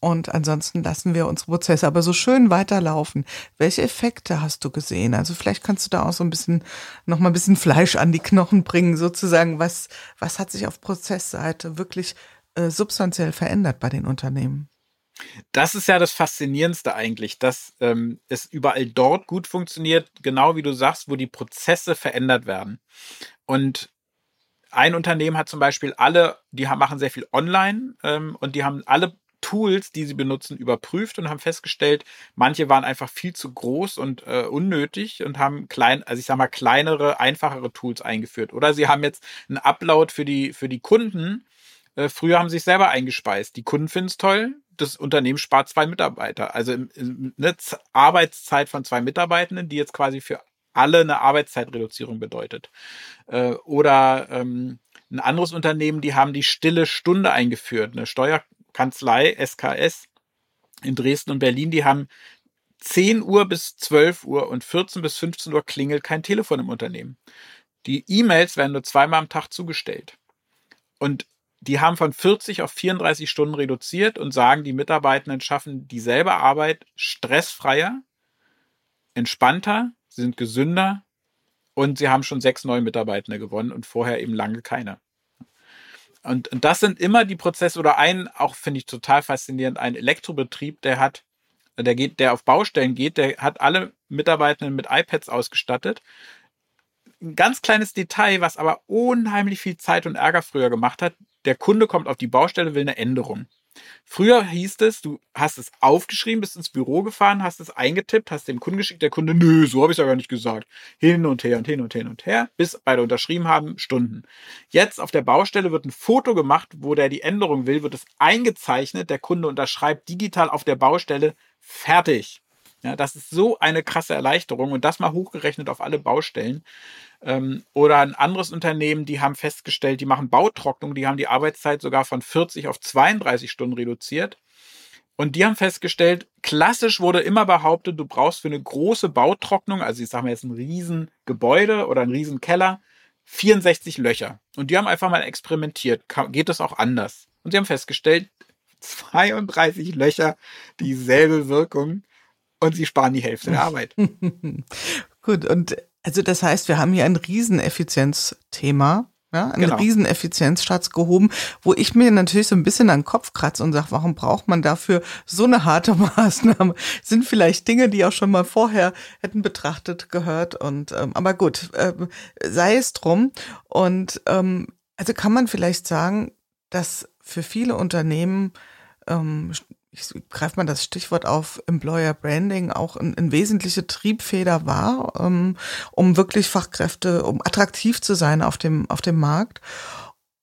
Und ansonsten lassen wir unsere Prozesse aber so schön weiterlaufen. Welche Effekte hast du gesehen? Also vielleicht kannst du da auch so ein bisschen, noch mal ein bisschen Fleisch an die Knochen bringen, sozusagen. Was, was hat sich auf Prozessseite wirklich äh, substanziell verändert bei den Unternehmen? Das ist ja das Faszinierendste eigentlich, dass ähm, es überall dort gut funktioniert, genau wie du sagst, wo die Prozesse verändert werden. Und ein Unternehmen hat zum Beispiel alle, die haben, machen sehr viel online ähm, und die haben alle Tools, die sie benutzen, überprüft und haben festgestellt, manche waren einfach viel zu groß und äh, unnötig und haben klein, also ich sag mal kleinere, einfachere Tools eingeführt. Oder sie haben jetzt einen Upload für die für die Kunden. Äh, früher haben sie sich selber eingespeist. Die Kunden finden es toll. Das Unternehmen spart zwei Mitarbeiter. Also eine Arbeitszeit von zwei Mitarbeitenden, die jetzt quasi für alle eine Arbeitszeitreduzierung bedeutet. Äh, oder ähm, ein anderes Unternehmen, die haben die stille Stunde eingeführt, eine Steuerkanzlei, SKS in Dresden und Berlin, die haben 10 Uhr bis 12 Uhr und 14 bis 15 Uhr klingelt kein Telefon im Unternehmen. Die E-Mails werden nur zweimal am Tag zugestellt. Und die haben von 40 auf 34 Stunden reduziert und sagen, die Mitarbeitenden schaffen dieselbe Arbeit stressfreier entspannter, sie sind gesünder und sie haben schon sechs neue Mitarbeitende gewonnen und vorher eben lange keine. Und, und das sind immer die Prozesse oder ein, auch finde ich total faszinierend, ein Elektrobetrieb, der hat, der geht, der auf Baustellen geht, der hat alle Mitarbeitenden mit iPads ausgestattet. Ein ganz kleines Detail, was aber unheimlich viel Zeit und Ärger früher gemacht hat. Der Kunde kommt auf die Baustelle, will eine Änderung. Früher hieß es, du hast es aufgeschrieben, bist ins Büro gefahren, hast es eingetippt, hast dem Kunden geschickt, der Kunde, nö, so habe ich es ja gar nicht gesagt. Hin und her und hin und hin und her, bis beide unterschrieben haben, Stunden. Jetzt auf der Baustelle wird ein Foto gemacht, wo der die Änderung will, wird es eingezeichnet, der Kunde unterschreibt digital auf der Baustelle, fertig. Ja, das ist so eine krasse Erleichterung und das mal hochgerechnet auf alle Baustellen. Ähm, oder ein anderes Unternehmen, die haben festgestellt, die machen Bautrocknung, die haben die Arbeitszeit sogar von 40 auf 32 Stunden reduziert. Und die haben festgestellt, klassisch wurde immer behauptet, du brauchst für eine große Bautrocknung, also ich sage mal jetzt ein Riesengebäude oder ein Riesenkeller, 64 Löcher. Und die haben einfach mal experimentiert. Geht das auch anders? Und sie haben festgestellt, 32 Löcher, dieselbe Wirkung und sie sparen die Hälfte der Arbeit. Gut, und also das heißt, wir haben hier ein Rieseneffizienzthema. Ja, einen genau. Rieseneffizienzschatz gehoben, wo ich mir natürlich so ein bisschen an den Kopf kratze und sage, warum braucht man dafür so eine harte Maßnahme? Sind vielleicht Dinge, die auch schon mal vorher hätten betrachtet gehört. Und ähm, aber gut, äh, sei es drum. Und ähm, also kann man vielleicht sagen, dass für viele Unternehmen ähm, ich greife mal das Stichwort auf, Employer Branding auch eine ein wesentliche Triebfeder war, ähm, um wirklich Fachkräfte, um attraktiv zu sein auf dem, auf dem Markt.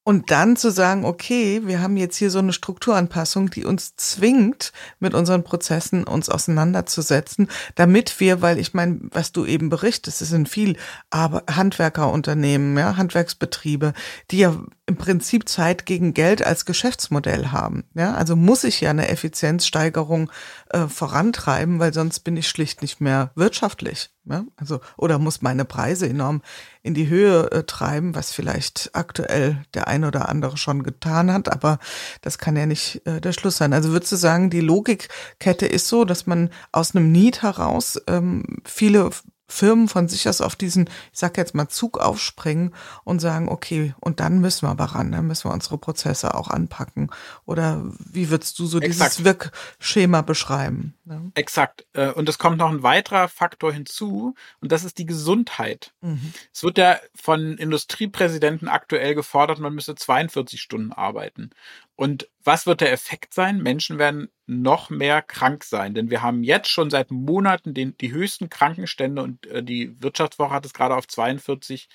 Und dann zu sagen, okay, wir haben jetzt hier so eine Strukturanpassung, die uns zwingt, mit unseren Prozessen uns auseinanderzusetzen, damit wir, weil ich meine, was du eben berichtest, es sind viel aber Handwerkerunternehmen, ja, Handwerksbetriebe, die ja im Prinzip Zeit gegen Geld als Geschäftsmodell haben. Ja, also muss ich ja eine Effizienzsteigerung äh, vorantreiben, weil sonst bin ich schlicht nicht mehr wirtschaftlich. Ja? Also oder muss meine Preise enorm in die Höhe äh, treiben, was vielleicht aktuell der ein oder andere schon getan hat, aber das kann ja nicht äh, der Schluss sein. Also würdest du sagen, die Logikkette ist so, dass man aus einem Need heraus ähm, viele Firmen von sich aus auf diesen, ich sag jetzt mal, Zug aufspringen und sagen, okay, und dann müssen wir aber ran, dann müssen wir unsere Prozesse auch anpacken. Oder wie würdest du so Exakt. dieses Wirkschema beschreiben? Ja. Exakt. Äh, und es kommt noch ein weiterer Faktor hinzu, und das ist die Gesundheit. Mhm. Es wird ja von Industriepräsidenten aktuell gefordert, man müsse 42 Stunden arbeiten. Und was wird der Effekt sein? Menschen werden noch mehr krank sein, denn wir haben jetzt schon seit Monaten den, die höchsten Krankenstände und äh, die Wirtschaftswoche hat es gerade auf 42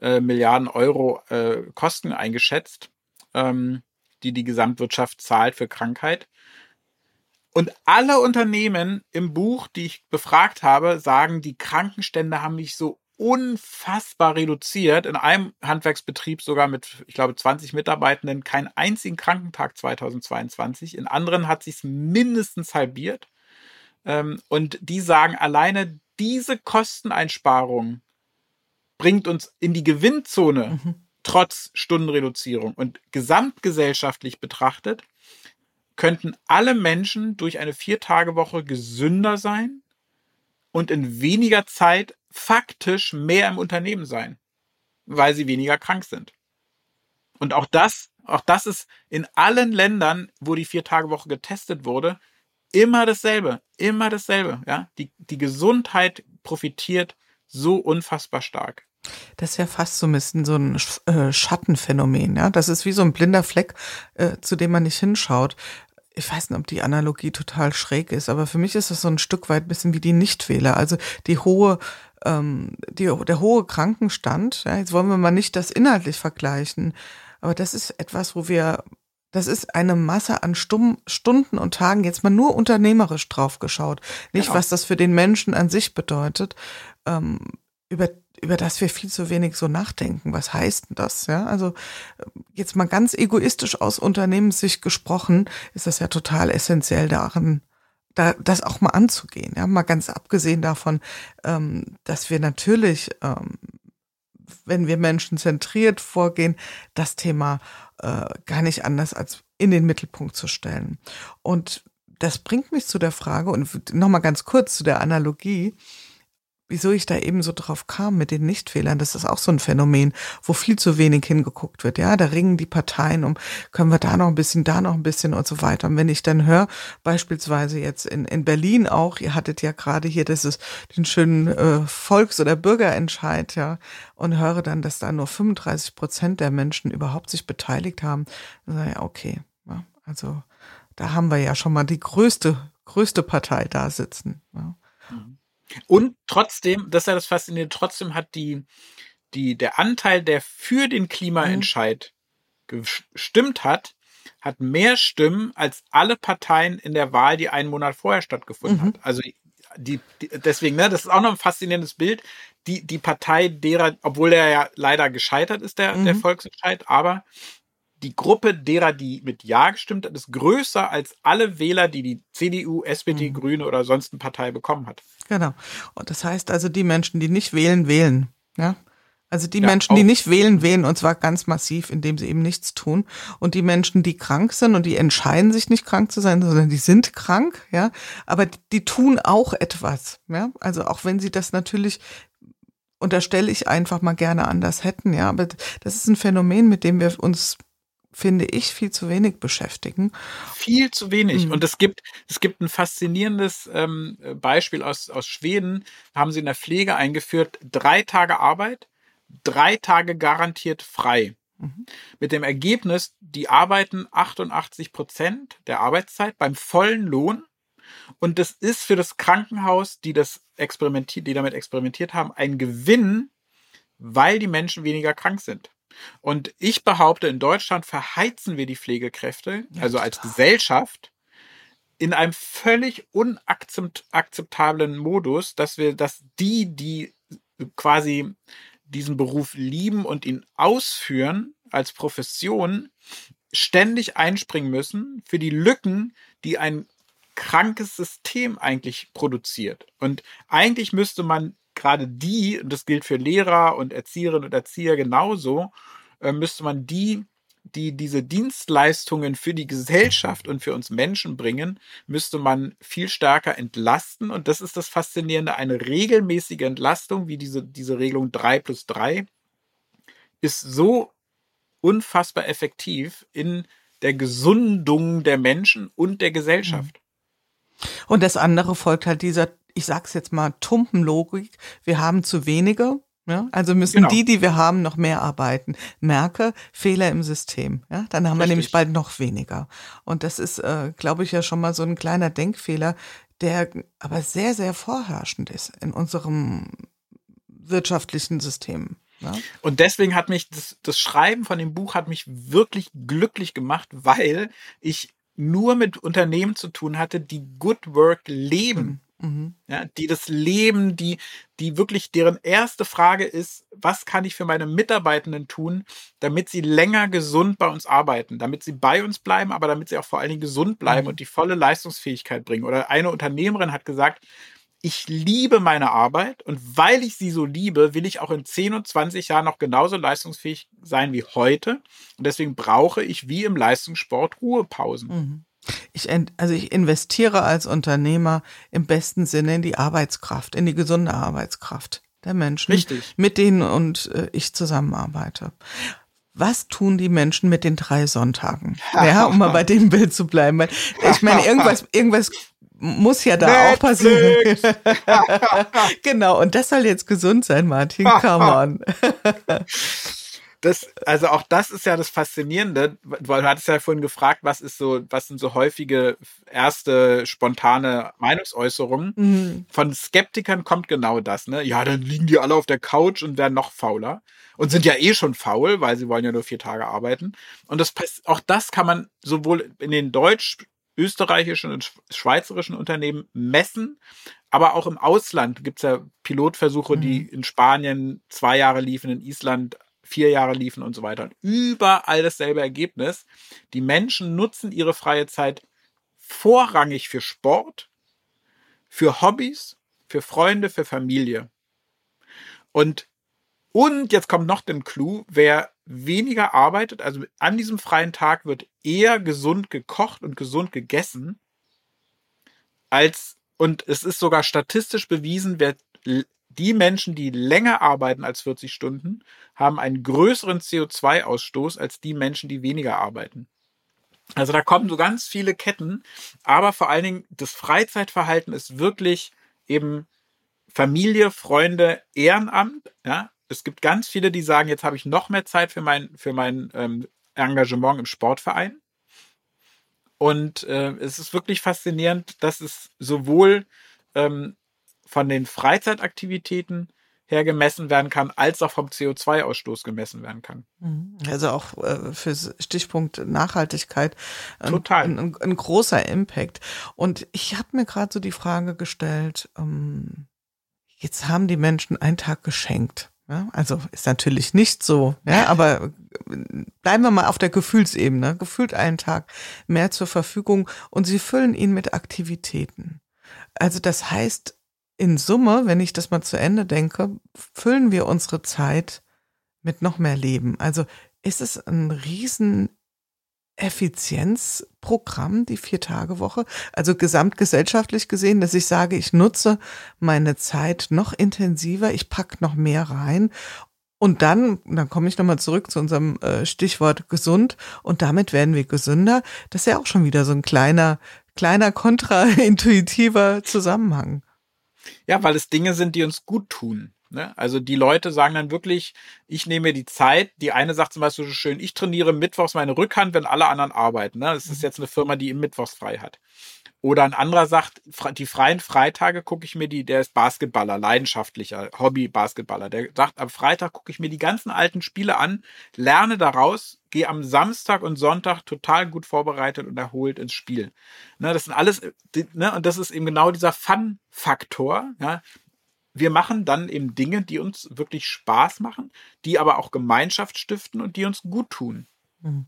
äh, Milliarden Euro äh, Kosten eingeschätzt, ähm, die die Gesamtwirtschaft zahlt für Krankheit. Und alle Unternehmen im Buch, die ich befragt habe, sagen, die Krankenstände haben mich so unfassbar reduziert. In einem Handwerksbetrieb sogar mit, ich glaube, 20 Mitarbeitenden keinen einzigen Krankentag 2022. In anderen hat sich mindestens halbiert. Ähm, und die sagen, alleine diese Kosteneinsparung bringt uns in die Gewinnzone mhm. trotz Stundenreduzierung. Und gesamtgesellschaftlich betrachtet könnten alle Menschen durch eine Vier-Tage-Woche gesünder sein und in weniger Zeit faktisch mehr im Unternehmen sein, weil sie weniger krank sind. Und auch das, auch das ist in allen Ländern, wo die Vier-Tage-Woche getestet wurde, immer dasselbe, immer dasselbe. Ja, die, die Gesundheit profitiert so unfassbar stark. Das ist ja fast so ein bisschen so ein äh, Schattenphänomen, ja. Das ist wie so ein blinder Fleck, äh, zu dem man nicht hinschaut ich weiß nicht, ob die Analogie total schräg ist, aber für mich ist es so ein Stück weit ein bisschen wie die Nichtwähler. Also die hohe, ähm, die, der hohe Krankenstand, ja, jetzt wollen wir mal nicht das inhaltlich vergleichen, aber das ist etwas, wo wir, das ist eine Masse an Stumm, Stunden und Tagen, jetzt mal nur unternehmerisch drauf geschaut. Nicht, genau. was das für den Menschen an sich bedeutet, ähm, über über das wir viel zu wenig so nachdenken. Was heißt denn das? Ja, also jetzt mal ganz egoistisch aus Unternehmenssicht gesprochen, ist das ja total essentiell darin, da, das auch mal anzugehen. Ja, mal ganz abgesehen davon, ähm, dass wir natürlich, ähm, wenn wir Menschen zentriert vorgehen, das Thema äh, gar nicht anders als in den Mittelpunkt zu stellen. Und das bringt mich zu der Frage und nochmal ganz kurz zu der Analogie wieso ich da eben so drauf kam mit den Nichtfehlern, das ist auch so ein Phänomen, wo viel zu wenig hingeguckt wird. Ja, da ringen die Parteien um, können wir da noch ein bisschen, da noch ein bisschen und so weiter. Und wenn ich dann höre, beispielsweise jetzt in, in Berlin auch, ihr hattet ja gerade hier das ist den schönen äh, Volks- oder Bürgerentscheid, ja, und höre dann, dass da nur 35 Prozent der Menschen überhaupt sich beteiligt haben, dann sage ich, okay, ja, also da haben wir ja schon mal die größte, größte Partei da sitzen. Ja. Und trotzdem, das ist ja das Faszinierende, trotzdem hat die, die, der Anteil, der für den Klimaentscheid mhm. gestimmt hat, hat mehr Stimmen als alle Parteien in der Wahl, die einen Monat vorher stattgefunden mhm. hat. Also die, die, deswegen, ne, das ist auch noch ein faszinierendes Bild. Die, die Partei derer, obwohl der ja leider gescheitert ist, der, mhm. der Volksentscheid, aber die Gruppe derer, die mit Ja gestimmt hat, ist größer als alle Wähler, die die CDU, SPD, mhm. Grüne oder sonst eine Partei bekommen hat. Genau. Und das heißt also, die Menschen, die nicht wählen, wählen. Ja. Also die ja, Menschen, die nicht wählen, wählen und zwar ganz massiv, indem sie eben nichts tun. Und die Menschen, die krank sind und die entscheiden sich nicht krank zu sein, sondern die sind krank, ja, aber die tun auch etwas, ja. Also auch wenn sie das natürlich unterstelle ich einfach mal gerne anders hätten, ja. Aber das ist ein Phänomen, mit dem wir uns finde ich, viel zu wenig beschäftigen. Viel zu wenig. Mhm. Und es gibt, es gibt ein faszinierendes ähm, Beispiel aus, aus Schweden. haben sie in der Pflege eingeführt, drei Tage Arbeit, drei Tage garantiert frei. Mhm. Mit dem Ergebnis, die arbeiten 88 Prozent der Arbeitszeit beim vollen Lohn. Und das ist für das Krankenhaus, die das experimentiert, die damit experimentiert haben, ein Gewinn, weil die Menschen weniger krank sind. Und ich behaupte, in Deutschland verheizen wir die Pflegekräfte, also als Gesellschaft, in einem völlig unakzeptablen Modus, dass wir, dass die, die quasi diesen Beruf lieben und ihn ausführen als Profession, ständig einspringen müssen für die Lücken, die ein krankes System eigentlich produziert. Und eigentlich müsste man gerade die, und das gilt für Lehrer und Erzieherinnen und Erzieher genauso, äh, müsste man die, die diese Dienstleistungen für die Gesellschaft und für uns Menschen bringen, müsste man viel stärker entlasten. Und das ist das Faszinierende. Eine regelmäßige Entlastung, wie diese, diese Regelung 3 plus 3, ist so unfassbar effektiv in der Gesundung der Menschen und der Gesellschaft. Und das andere folgt halt dieser ich sag's jetzt mal, Tumpenlogik, wir haben zu wenige, ja, also müssen genau. die, die wir haben, noch mehr arbeiten. Merke, Fehler im System. Ja, dann haben Richtig. wir nämlich bald noch weniger. Und das ist, äh, glaube ich, ja schon mal so ein kleiner Denkfehler, der aber sehr, sehr vorherrschend ist in unserem wirtschaftlichen System. Ja? Und deswegen hat mich das, das Schreiben von dem Buch hat mich wirklich glücklich gemacht, weil ich nur mit Unternehmen zu tun hatte, die Good Work leben. Mhm. Mhm. Ja, die das Leben, die, die wirklich deren erste Frage ist, was kann ich für meine Mitarbeitenden tun, damit sie länger gesund bei uns arbeiten, damit sie bei uns bleiben, aber damit sie auch vor allen Dingen gesund bleiben mhm. und die volle Leistungsfähigkeit bringen. Oder eine Unternehmerin hat gesagt, ich liebe meine Arbeit und weil ich sie so liebe, will ich auch in 10 und 20 Jahren noch genauso leistungsfähig sein wie heute. Und deswegen brauche ich wie im Leistungssport Ruhepausen. Mhm. Ich, also ich investiere als Unternehmer im besten Sinne in die Arbeitskraft, in die gesunde Arbeitskraft der Menschen, Richtig. mit denen und äh, ich zusammenarbeite. Was tun die Menschen mit den drei Sonntagen? Ja, um mal bei dem Bild zu bleiben. Weil ich meine, irgendwas, irgendwas muss ja da Netflix. auch passieren. genau, und das soll jetzt gesund sein, Martin. Come on. das, also auch das ist ja das Faszinierende, weil du hattest ja vorhin gefragt, was ist so, was sind so häufige erste spontane Meinungsäußerungen. Mhm. Von Skeptikern kommt genau das, ne? Ja, dann liegen die alle auf der Couch und werden noch fauler und sind ja eh schon faul, weil sie wollen ja nur vier Tage arbeiten. Und das auch das kann man sowohl in den deutsch österreichischen und schweizerischen Unternehmen messen, aber auch im Ausland gibt es ja Pilotversuche, mhm. die in Spanien zwei Jahre liefen, in Island vier Jahre liefen und so weiter. Und überall dasselbe Ergebnis. Die Menschen nutzen ihre freie Zeit vorrangig für Sport, für Hobbys, für Freunde, für Familie. Und, und jetzt kommt noch den Clou, wer weniger arbeitet, also an diesem freien Tag wird eher gesund gekocht und gesund gegessen, als, und es ist sogar statistisch bewiesen, wer die Menschen, die länger arbeiten als 40 Stunden, haben einen größeren CO2-Ausstoß als die Menschen, die weniger arbeiten. Also da kommen so ganz viele Ketten, aber vor allen Dingen das Freizeitverhalten ist wirklich eben Familie, Freunde, Ehrenamt. Ja, es gibt ganz viele, die sagen, jetzt habe ich noch mehr Zeit für mein für mein ähm, Engagement im Sportverein. Und äh, es ist wirklich faszinierend, dass es sowohl ähm, von den Freizeitaktivitäten her gemessen werden kann, als auch vom CO2-Ausstoß gemessen werden kann. Mhm. Also auch äh, für Stichpunkt Nachhaltigkeit ein, Total. Ein, ein, ein großer Impact. Und ich habe mir gerade so die Frage gestellt, ähm, jetzt haben die Menschen einen Tag geschenkt. Ja, also ist natürlich nicht so, ja, aber bleiben wir mal auf der Gefühlsebene. Gefühlt einen Tag mehr zur Verfügung und sie füllen ihn mit Aktivitäten. Also das heißt, in Summe, wenn ich das mal zu Ende denke, füllen wir unsere Zeit mit noch mehr Leben. Also ist es ein riesen Effizienzprogramm, die Vier-Tage-Woche? Also gesamtgesellschaftlich gesehen, dass ich sage, ich nutze meine Zeit noch intensiver, ich pack noch mehr rein. Und dann, dann komme ich nochmal zurück zu unserem äh, Stichwort gesund und damit werden wir gesünder. Das ist ja auch schon wieder so ein kleiner, kleiner kontraintuitiver Zusammenhang. Ja, weil es Dinge sind, die uns gut tun. Ne? Also die Leute sagen dann wirklich, ich nehme mir die Zeit. Die eine sagt zum Beispiel so schön, ich trainiere mittwochs meine Rückhand, wenn alle anderen arbeiten. Ne? Das ist mhm. jetzt eine Firma, die im Mittwochs frei hat. Oder ein anderer sagt, die freien Freitage gucke ich mir die, der ist Basketballer, leidenschaftlicher Hobby-Basketballer. Der sagt, am Freitag gucke ich mir die ganzen alten Spiele an, lerne daraus, gehe am Samstag und Sonntag total gut vorbereitet und erholt ins Spiel. Ne, das sind alles, ne, und das ist eben genau dieser Fun-Faktor. Ja. Wir machen dann eben Dinge, die uns wirklich Spaß machen, die aber auch Gemeinschaft stiften und die uns gut tun. Hm.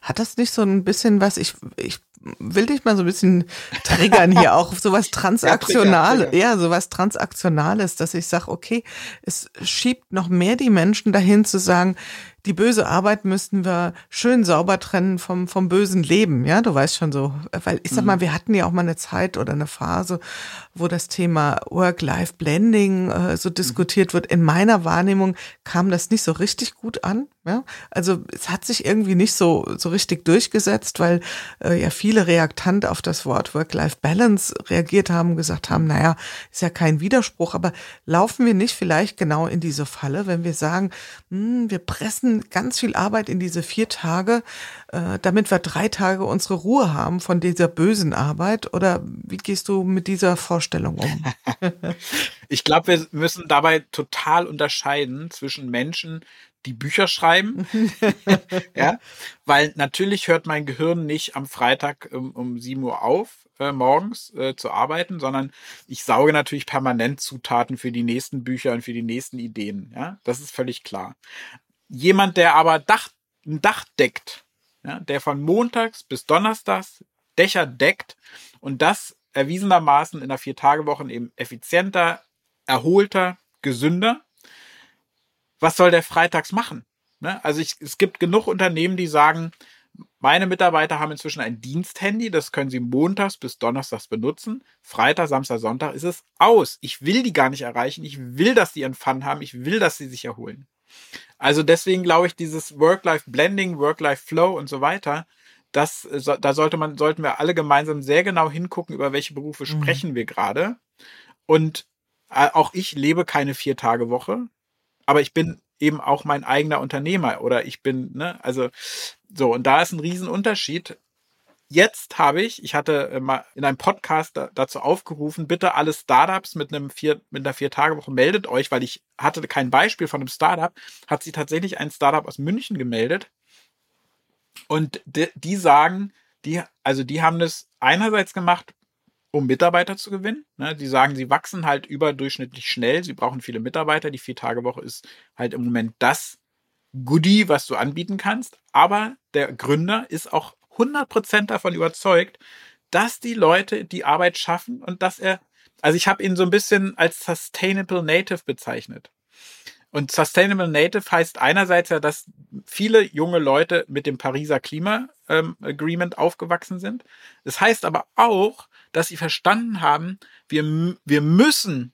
Hat das nicht so ein bisschen was, ich, ich will dich mal so ein bisschen triggern hier auch, sowas Transaktionales, ja, ja, sowas Transaktionales, dass ich sage, okay, es schiebt noch mehr die Menschen dahin zu sagen, die böse Arbeit müssten wir schön sauber trennen vom, vom bösen Leben. Ja, du weißt schon so, weil ich sag mal, mhm. wir hatten ja auch mal eine Zeit oder eine Phase, wo das Thema Work-Life-Blending äh, so mhm. diskutiert wird. In meiner Wahrnehmung kam das nicht so richtig gut an. Ja, also es hat sich irgendwie nicht so, so richtig durchgesetzt, weil äh, ja viele reaktant auf das Wort Work-Life-Balance reagiert haben, gesagt haben, naja, ist ja kein Widerspruch, aber laufen wir nicht vielleicht genau in diese Falle, wenn wir sagen, hm, wir pressen ganz viel Arbeit in diese vier Tage, äh, damit wir drei Tage unsere Ruhe haben von dieser bösen Arbeit? Oder wie gehst du mit dieser Vorstellung um? ich glaube, wir müssen dabei total unterscheiden zwischen Menschen, die Bücher schreiben. ja, weil natürlich hört mein Gehirn nicht am Freitag um, um 7 Uhr auf äh, morgens äh, zu arbeiten, sondern ich sauge natürlich permanent Zutaten für die nächsten Bücher und für die nächsten Ideen. Ja, das ist völlig klar. Jemand, der aber Dach, ein Dach deckt, ja, der von montags bis donnerstags Dächer deckt und das erwiesenermaßen in der Vier-Tage-Woche eben effizienter, erholter, gesünder. Was soll der freitags machen? Ne? Also ich, es gibt genug Unternehmen, die sagen, meine Mitarbeiter haben inzwischen ein Diensthandy, das können sie montags bis donnerstags benutzen. Freitag, Samstag, Sonntag ist es aus. Ich will die gar nicht erreichen. Ich will, dass die ihren Fun haben. Ich will, dass sie sich erholen. Also deswegen glaube ich, dieses Work-Life-Blending, Work-Life-Flow und so weiter, das, äh, da sollte man, sollten wir alle gemeinsam sehr genau hingucken, über welche Berufe mhm. sprechen wir gerade. Und äh, auch ich lebe keine Vier-Tage-Woche, aber ich bin eben auch mein eigener Unternehmer oder ich bin, ne, also so, und da ist ein Riesenunterschied jetzt habe ich, ich hatte äh, mal in einem Podcast dazu aufgerufen, bitte alle Startups mit einem vier, mit einer Vier-Tage-Woche meldet euch, weil ich hatte kein Beispiel von einem Startup, hat sich tatsächlich ein Startup aus München gemeldet. Und die, die sagen, die, also die haben das einerseits gemacht, um Mitarbeiter zu gewinnen. Ne? Die sagen, sie wachsen halt überdurchschnittlich schnell, sie brauchen viele Mitarbeiter. Die Vier-Tage-Woche ist halt im Moment das Goodie, was du anbieten kannst. Aber der Gründer ist auch 100% davon überzeugt, dass die Leute die Arbeit schaffen und dass er, also ich habe ihn so ein bisschen als Sustainable Native bezeichnet. Und Sustainable Native heißt einerseits ja, dass viele junge Leute mit dem Pariser Klima ähm, Agreement aufgewachsen sind. Das heißt aber auch, dass sie verstanden haben, wir, wir müssen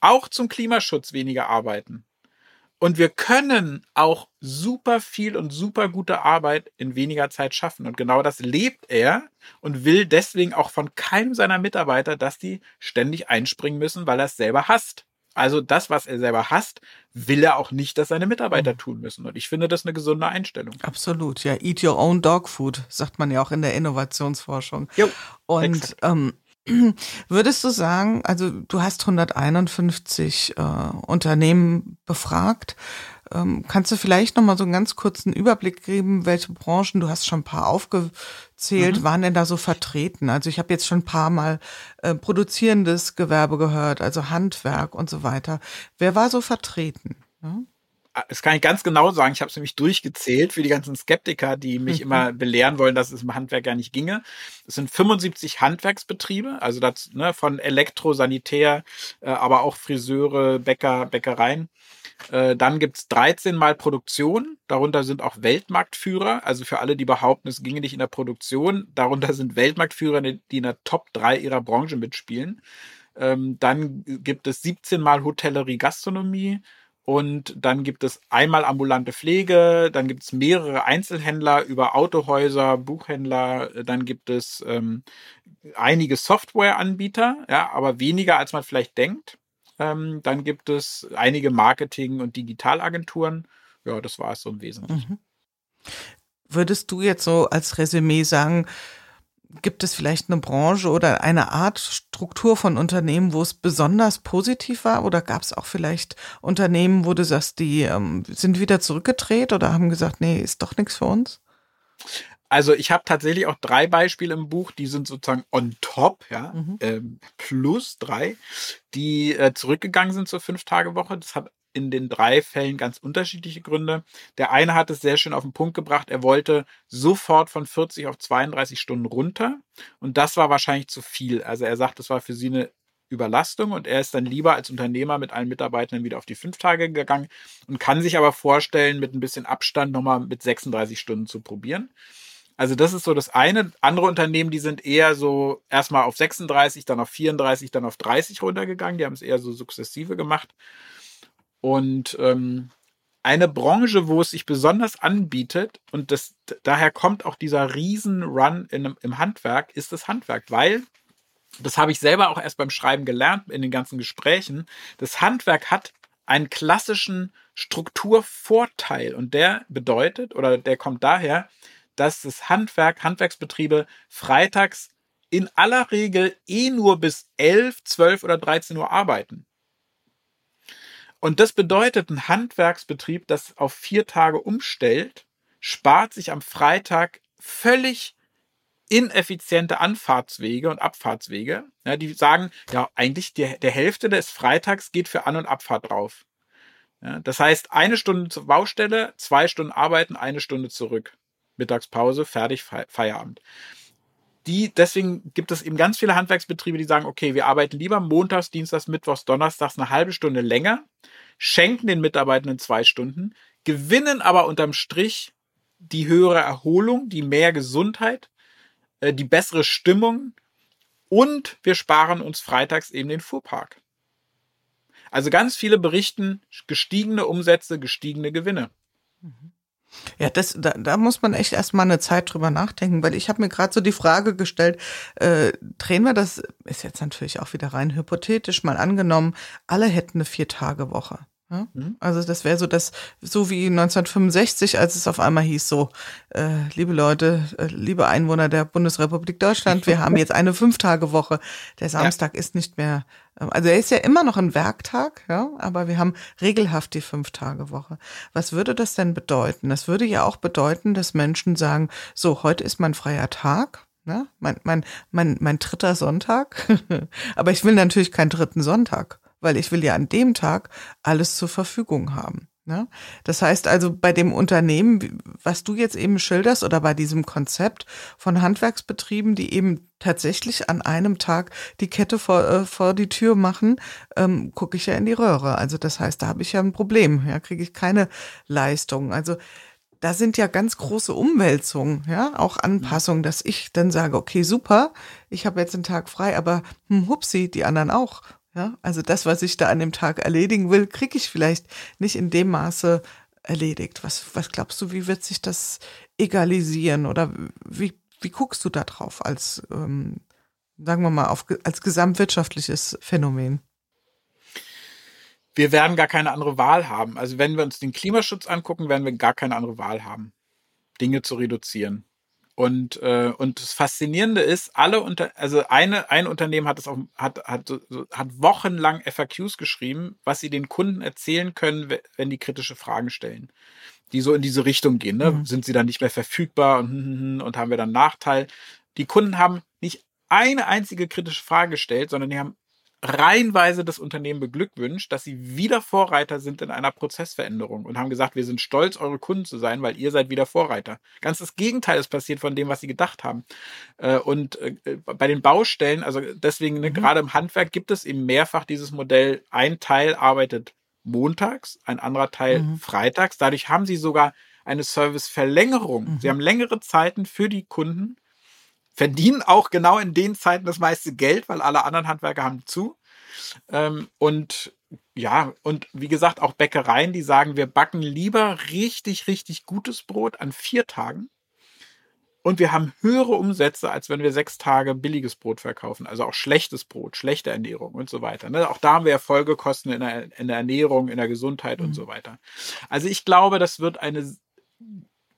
auch zum Klimaschutz weniger arbeiten. Und wir können auch super viel und super gute Arbeit in weniger Zeit schaffen. Und genau das lebt er und will deswegen auch von keinem seiner Mitarbeiter, dass die ständig einspringen müssen, weil er es selber hasst. Also das, was er selber hasst, will er auch nicht, dass seine Mitarbeiter mhm. tun müssen. Und ich finde das eine gesunde Einstellung. Absolut, ja. Eat your own dog food, sagt man ja auch in der Innovationsforschung. Jo, und ähm, Würdest du sagen, also du hast 151 äh, Unternehmen befragt. Ähm, kannst du vielleicht noch mal so einen ganz kurzen Überblick geben, welche Branchen, du hast schon ein paar aufgezählt, mhm. waren denn da so vertreten? Also ich habe jetzt schon ein paar Mal äh, produzierendes Gewerbe gehört, also Handwerk und so weiter. Wer war so vertreten? Ja? Das kann ich ganz genau sagen. Ich habe es nämlich durchgezählt für die ganzen Skeptiker, die mich mhm. immer belehren wollen, dass es im Handwerk gar nicht ginge. Es sind 75 Handwerksbetriebe, also das ne, von Elektro, Sanitär, äh, aber auch Friseure, Bäcker, Bäckereien. Äh, dann gibt's 13 Mal Produktion. Darunter sind auch Weltmarktführer. Also für alle, die behaupten, es ginge nicht in der Produktion. Darunter sind Weltmarktführer, die in der Top 3 ihrer Branche mitspielen. Ähm, dann gibt es 17 Mal Hotellerie, Gastronomie. Und dann gibt es einmal ambulante Pflege, dann gibt es mehrere Einzelhändler über Autohäuser, Buchhändler, dann gibt es ähm, einige Softwareanbieter, ja, aber weniger als man vielleicht denkt. Ähm, dann gibt es einige Marketing- und Digitalagenturen. Ja, das war es so im Wesentlichen. Mhm. Würdest du jetzt so als Resümee sagen, Gibt es vielleicht eine Branche oder eine Art Struktur von Unternehmen, wo es besonders positiv war? Oder gab es auch vielleicht Unternehmen, wo du sagst, die ähm, sind wieder zurückgedreht oder haben gesagt, nee, ist doch nichts für uns? Also ich habe tatsächlich auch drei Beispiele im Buch, die sind sozusagen on top, ja, mhm. ähm, plus drei, die äh, zurückgegangen sind zur Fünf-Tage-Woche. Das hat in den drei Fällen ganz unterschiedliche Gründe. Der eine hat es sehr schön auf den Punkt gebracht. Er wollte sofort von 40 auf 32 Stunden runter. Und das war wahrscheinlich zu viel. Also er sagt, das war für sie eine Überlastung und er ist dann lieber als Unternehmer mit allen Mitarbeitern wieder auf die fünf Tage gegangen und kann sich aber vorstellen, mit ein bisschen Abstand nochmal mit 36 Stunden zu probieren. Also das ist so das eine. Andere Unternehmen, die sind eher so erstmal auf 36, dann auf 34, dann auf 30 runtergegangen. Die haben es eher so sukzessive gemacht. Und ähm, eine Branche, wo es sich besonders anbietet, und das, daher kommt auch dieser Riesen-Run im Handwerk, ist das Handwerk, weil, das habe ich selber auch erst beim Schreiben gelernt in den ganzen Gesprächen, das Handwerk hat einen klassischen Strukturvorteil und der bedeutet, oder der kommt daher, dass das Handwerk, Handwerksbetriebe freitags in aller Regel eh nur bis 11, 12 oder 13 Uhr arbeiten. Und das bedeutet, ein Handwerksbetrieb, das auf vier Tage umstellt, spart sich am Freitag völlig ineffiziente Anfahrtswege und Abfahrtswege. Ja, die sagen, ja, eigentlich die, der Hälfte des Freitags geht für An- und Abfahrt drauf. Ja, das heißt, eine Stunde zur Baustelle, zwei Stunden arbeiten, eine Stunde zurück. Mittagspause, fertig, Feierabend die, deswegen gibt es eben ganz viele Handwerksbetriebe, die sagen, okay, wir arbeiten lieber montags, dienstags, mittwochs, donnerstags eine halbe Stunde länger, schenken den Mitarbeitenden zwei Stunden, gewinnen aber unterm Strich die höhere Erholung, die mehr Gesundheit, äh, die bessere Stimmung und wir sparen uns freitags eben den Fuhrpark. Also ganz viele berichten gestiegene Umsätze, gestiegene Gewinne. Mhm. Ja, das, da, da muss man echt erstmal eine Zeit drüber nachdenken, weil ich habe mir gerade so die Frage gestellt, äh, drehen wir das, ist jetzt natürlich auch wieder rein hypothetisch mal angenommen, alle hätten eine Vier-Tage-Woche. Ja? Mhm. Also das wäre so das, so wie 1965, als es auf einmal hieß, so, äh, liebe Leute, äh, liebe Einwohner der Bundesrepublik Deutschland, wir haben jetzt eine Fünf-Tage-Woche. Der Samstag ja. ist nicht mehr, äh, also er ist ja immer noch ein Werktag, ja, aber wir haben regelhaft die Fünf-Tage-Woche. Was würde das denn bedeuten? Das würde ja auch bedeuten, dass Menschen sagen, so, heute ist mein freier Tag, Ne? Mein, mein, mein, mein dritter Sonntag. Aber ich will natürlich keinen dritten Sonntag weil ich will ja an dem Tag alles zur Verfügung haben. Ne? Das heißt also, bei dem Unternehmen, was du jetzt eben schilderst, oder bei diesem Konzept von Handwerksbetrieben, die eben tatsächlich an einem Tag die Kette vor, äh, vor die Tür machen, ähm, gucke ich ja in die Röhre. Also das heißt, da habe ich ja ein Problem. Ja, kriege ich keine Leistung. Also da sind ja ganz große Umwälzungen, ja, auch Anpassungen, dass ich dann sage, okay, super, ich habe jetzt einen Tag frei, aber hm, hupsi, die anderen auch. Ja, also das, was ich da an dem Tag erledigen will, kriege ich vielleicht nicht in dem Maße erledigt. Was, was glaubst du, wie wird sich das egalisieren oder wie, wie guckst du da drauf als, ähm, sagen wir mal, auf, als gesamtwirtschaftliches Phänomen? Wir werden gar keine andere Wahl haben. Also wenn wir uns den Klimaschutz angucken, werden wir gar keine andere Wahl haben, Dinge zu reduzieren. Und, äh, und das Faszinierende ist, alle unter, also eine, ein Unternehmen hat es auch, hat, hat, hat wochenlang FAQs geschrieben, was sie den Kunden erzählen können, wenn die kritische Fragen stellen. Die so in diese Richtung gehen, ne? Mhm. Sind sie dann nicht mehr verfügbar und, hm, hm, hm, und haben wir dann Nachteil? Die Kunden haben nicht eine einzige kritische Frage gestellt, sondern die haben reihenweise das Unternehmen beglückwünscht, dass sie wieder Vorreiter sind in einer Prozessveränderung und haben gesagt, wir sind stolz, eure Kunden zu sein, weil ihr seid wieder Vorreiter. Ganz das Gegenteil ist passiert von dem, was sie gedacht haben. Äh, und äh, bei den Baustellen, also deswegen, ne, mhm. gerade im Handwerk gibt es eben mehrfach dieses Modell, ein Teil arbeitet montags, ein anderer Teil mhm. freitags. Dadurch haben sie sogar eine Serviceverlängerung. Mhm. Sie haben längere Zeiten für die Kunden verdienen auch genau in den Zeiten das meiste Geld, weil alle anderen Handwerker haben zu. Ähm, und ja, und wie gesagt, auch Bäckereien, die sagen, wir backen lieber richtig, richtig gutes Brot an vier Tagen. Und wir haben höhere Umsätze, als wenn wir sechs Tage billiges Brot verkaufen. Also auch schlechtes Brot, schlechte Ernährung und so weiter. Ne? Auch da haben wir ja Folgekosten in der, in der Ernährung, in der Gesundheit mhm. und so weiter. Also ich glaube, das wird eine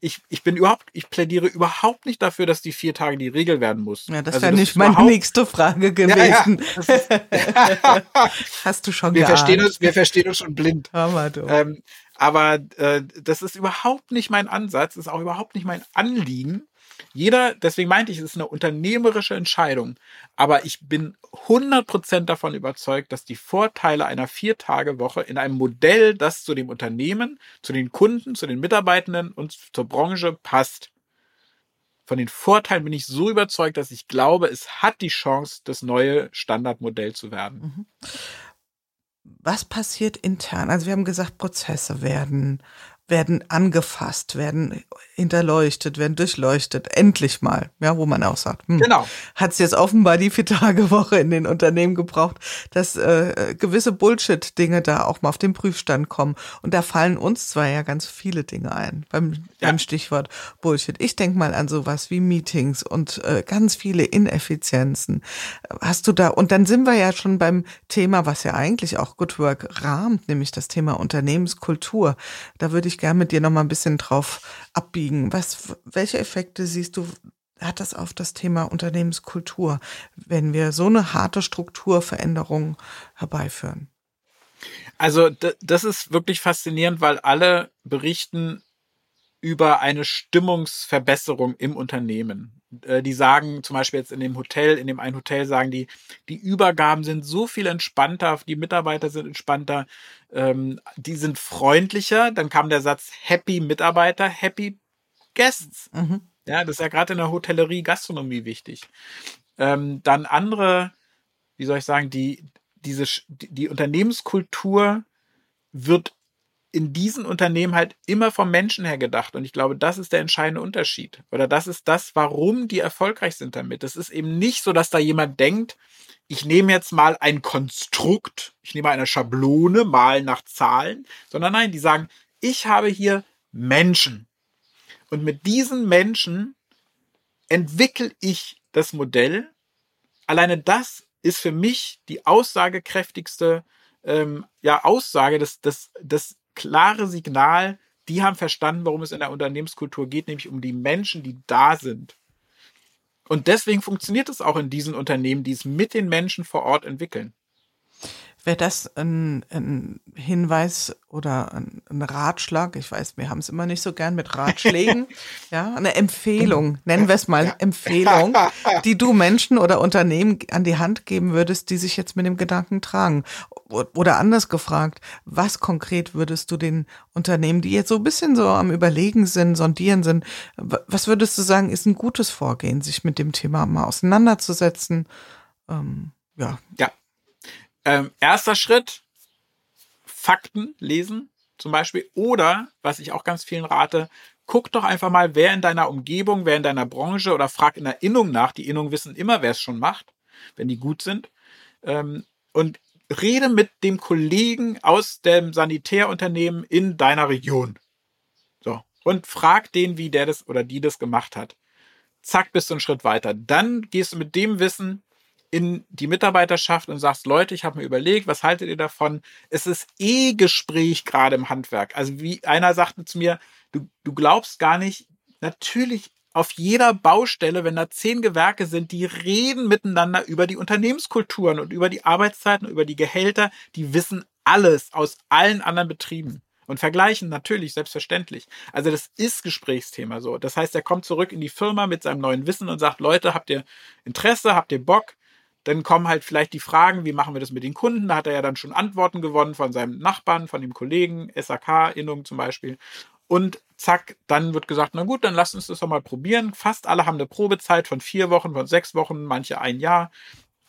ich, ich bin überhaupt, ich plädiere überhaupt nicht dafür, dass die vier Tage die Regel werden muss. Ja, das also wäre nicht meine nächste Frage gewesen. Ja, ja. Hast du schon wir verstehen uns, Wir verstehen uns schon blind. Du. Ähm, aber äh, das ist überhaupt nicht mein Ansatz, ist auch überhaupt nicht mein Anliegen. Jeder, deswegen meinte ich, es ist eine unternehmerische Entscheidung. Aber ich bin 100% davon überzeugt, dass die Vorteile einer Vier-Tage-Woche in einem Modell, das zu dem Unternehmen, zu den Kunden, zu den Mitarbeitenden und zur Branche passt. Von den Vorteilen bin ich so überzeugt, dass ich glaube, es hat die Chance, das neue Standardmodell zu werden. Mhm. Was passiert intern? Also wir haben gesagt, Prozesse werden werden angefasst, werden hinterleuchtet, werden durchleuchtet. Endlich mal, ja, wo man auch sagt, hm, genau. hat es jetzt offenbar die Vier-Tage-Woche in den Unternehmen gebraucht, dass äh, gewisse Bullshit-Dinge da auch mal auf den Prüfstand kommen. Und da fallen uns zwar ja ganz viele Dinge ein beim, ja. beim Stichwort Bullshit. Ich denk mal an sowas wie Meetings und äh, ganz viele Ineffizienzen. Hast du da, und dann sind wir ja schon beim Thema, was ja eigentlich auch Good Work rahmt, nämlich das Thema Unternehmenskultur. Da würde ich ich gerne mit dir noch mal ein bisschen drauf abbiegen. Was, welche Effekte siehst du, hat das auf das Thema Unternehmenskultur, wenn wir so eine harte Strukturveränderung herbeiführen? Also das ist wirklich faszinierend, weil alle berichten über eine Stimmungsverbesserung im Unternehmen. Äh, die sagen zum Beispiel jetzt in dem Hotel, in dem einen Hotel sagen die, die Übergaben sind so viel entspannter, die Mitarbeiter sind entspannter, ähm, die sind freundlicher. Dann kam der Satz Happy Mitarbeiter, Happy Guests. Mhm. Ja, das ist ja gerade in der Hotellerie, Gastronomie wichtig. Ähm, dann andere, wie soll ich sagen, die, diese, die Unternehmenskultur wird in diesen Unternehmen halt immer vom Menschen her gedacht. Und ich glaube, das ist der entscheidende Unterschied. Oder das ist das, warum die erfolgreich sind damit. Es ist eben nicht so, dass da jemand denkt, ich nehme jetzt mal ein Konstrukt, ich nehme eine Schablone, mal nach Zahlen, sondern nein, die sagen, ich habe hier Menschen. Und mit diesen Menschen entwickle ich das Modell. Alleine das ist für mich die aussagekräftigste ähm, ja, Aussage, das, das, das klare Signal, die haben verstanden, worum es in der Unternehmenskultur geht, nämlich um die Menschen, die da sind. Und deswegen funktioniert es auch in diesen Unternehmen, die es mit den Menschen vor Ort entwickeln. Wäre das ein, ein, Hinweis oder ein, ein, Ratschlag? Ich weiß, wir haben es immer nicht so gern mit Ratschlägen. ja, eine Empfehlung, nennen wir es mal Empfehlung, die du Menschen oder Unternehmen an die Hand geben würdest, die sich jetzt mit dem Gedanken tragen. Oder anders gefragt, was konkret würdest du den Unternehmen, die jetzt so ein bisschen so am Überlegen sind, sondieren sind, was würdest du sagen, ist ein gutes Vorgehen, sich mit dem Thema mal auseinanderzusetzen? Ähm, ja. Ja, ähm, erster Schritt, Fakten lesen zum Beispiel. Oder, was ich auch ganz vielen rate, guck doch einfach mal, wer in deiner Umgebung, wer in deiner Branche oder frag in der Innung nach. Die Innung wissen immer, wer es schon macht, wenn die gut sind. Ähm, und rede mit dem Kollegen aus dem Sanitärunternehmen in deiner Region. So. Und frag den, wie der das oder die das gemacht hat. Zack, bist du einen Schritt weiter. Dann gehst du mit dem Wissen in die Mitarbeiterschaft und sagst, Leute, ich habe mir überlegt, was haltet ihr davon? Es ist eh Gespräch gerade im Handwerk. Also wie einer sagte zu mir, du, du glaubst gar nicht, natürlich auf jeder Baustelle, wenn da zehn Gewerke sind, die reden miteinander über die Unternehmenskulturen und über die Arbeitszeiten, über die Gehälter, die wissen alles aus allen anderen Betrieben und vergleichen natürlich, selbstverständlich. Also das ist Gesprächsthema so. Das heißt, er kommt zurück in die Firma mit seinem neuen Wissen und sagt, Leute, habt ihr Interesse, habt ihr Bock? Dann kommen halt vielleicht die Fragen, wie machen wir das mit den Kunden? Da hat er ja dann schon Antworten gewonnen von seinem Nachbarn, von dem Kollegen, SAK-Innung zum Beispiel. Und zack, dann wird gesagt, na gut, dann lass uns das doch mal probieren. Fast alle haben eine Probezeit von vier Wochen, von sechs Wochen, manche ein Jahr.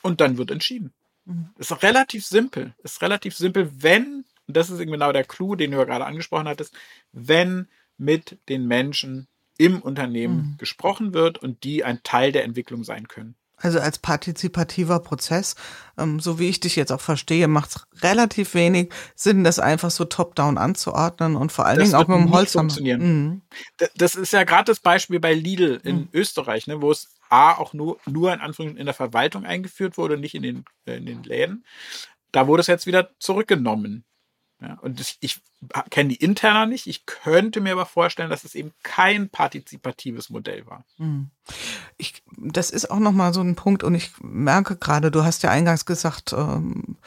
Und dann wird entschieden. Mhm. Ist relativ simpel. Ist relativ simpel, wenn, und das ist genau der Clou, den du ja gerade angesprochen hattest, wenn mit den Menschen im Unternehmen mhm. gesprochen wird und die ein Teil der Entwicklung sein können. Also als partizipativer Prozess, ähm, so wie ich dich jetzt auch verstehe, macht es relativ wenig Sinn, das einfach so top-down anzuordnen und vor allen das Dingen auch mit dem Holz. funktionieren. Mhm. Das ist ja gerade das Beispiel bei Lidl in mhm. Österreich, ne, wo es A auch nur, nur in Anführungszeichen in der Verwaltung eingeführt wurde, nicht in den, in den Läden. Da wurde es jetzt wieder zurückgenommen. Ja, und ich, ich kenne die interner nicht. Ich könnte mir aber vorstellen, dass es eben kein partizipatives Modell war. Hm. Ich, das ist auch nochmal so ein Punkt und ich merke gerade, du hast ja eingangs gesagt, ähm,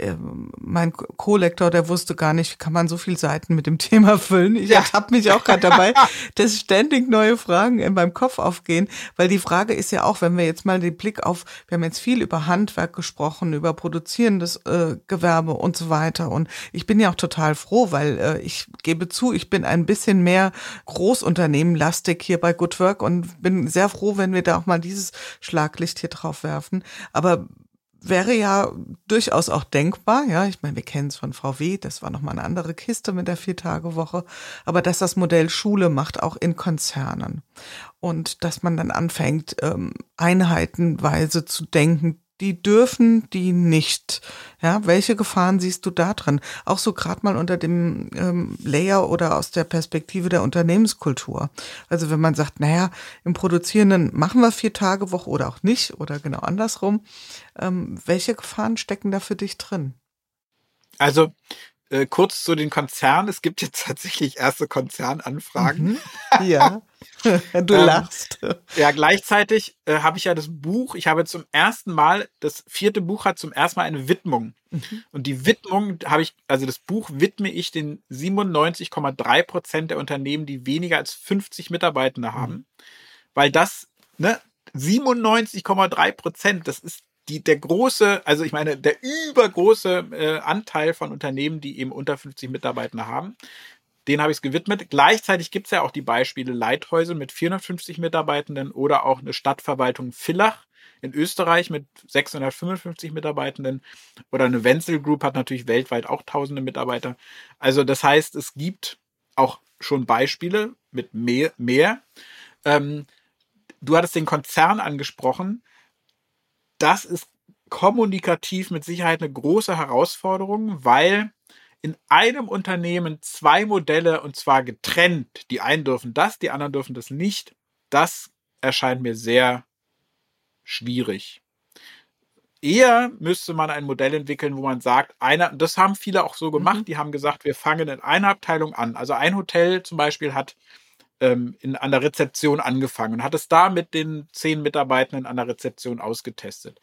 äh, mein Co-Lektor, der wusste gar nicht, kann man so viele Seiten mit dem Thema füllen. Ich ja. ertappe mich auch gerade dabei, dass ständig neue Fragen in meinem Kopf aufgehen, weil die Frage ist ja auch, wenn wir jetzt mal den Blick auf, wir haben jetzt viel über Handwerk gesprochen, über produzierendes äh, Gewerbe und so weiter und ich bin ja auch total froh, weil äh, ich gebe zu, ich bin ein bisschen mehr Großunternehmenlastig hier bei Good Work und bin sehr froh, wenn wir da auch mal dieses Schlaglicht hier drauf werfen. Aber wäre ja durchaus auch denkbar, ja, ich meine, wir kennen es von VW, das war nochmal eine andere Kiste mit der Vier-Tage-Woche, aber dass das Modell Schule macht, auch in Konzernen. Und dass man dann anfängt, ähm, einheitenweise zu denken, die dürfen die nicht. Ja, welche Gefahren siehst du da drin? Auch so gerade mal unter dem ähm, Layer oder aus der Perspektive der Unternehmenskultur. Also wenn man sagt, naja, im Produzierenden machen wir vier Tage Woche oder auch nicht oder genau andersrum. Ähm, welche Gefahren stecken da für dich drin? Also äh, kurz zu den Konzernen. Es gibt jetzt tatsächlich erste Konzernanfragen. Mhm. Ja, du ähm, lachst. Ja, gleichzeitig äh, habe ich ja das Buch, ich habe zum ersten Mal, das vierte Buch hat zum ersten Mal eine Widmung. Mhm. Und die Widmung habe ich, also das Buch widme ich den 97,3 Prozent der Unternehmen, die weniger als 50 Mitarbeitende haben. Mhm. Weil das, ne, 97,3 Prozent, das ist die, der große, also ich meine, der übergroße äh, Anteil von Unternehmen, die eben unter 50 Mitarbeiter haben, den habe ich es gewidmet. Gleichzeitig gibt es ja auch die Beispiele Leithäusel mit 450 Mitarbeitenden oder auch eine Stadtverwaltung Villach in Österreich mit 655 Mitarbeitenden oder eine Wenzel Group hat natürlich weltweit auch tausende Mitarbeiter. Also das heißt, es gibt auch schon Beispiele mit mehr. mehr. Ähm, du hattest den Konzern angesprochen das ist kommunikativ mit Sicherheit eine große Herausforderung, weil in einem Unternehmen zwei Modelle und zwar getrennt, die einen dürfen das, die anderen dürfen das nicht, das erscheint mir sehr schwierig. Eher müsste man ein Modell entwickeln, wo man sagt, einer, das haben viele auch so gemacht, mhm. die haben gesagt, wir fangen in einer Abteilung an. Also ein Hotel zum Beispiel hat ähm, in, an der Rezeption angefangen und hat es da mit den zehn Mitarbeitenden an der Rezeption ausgetestet.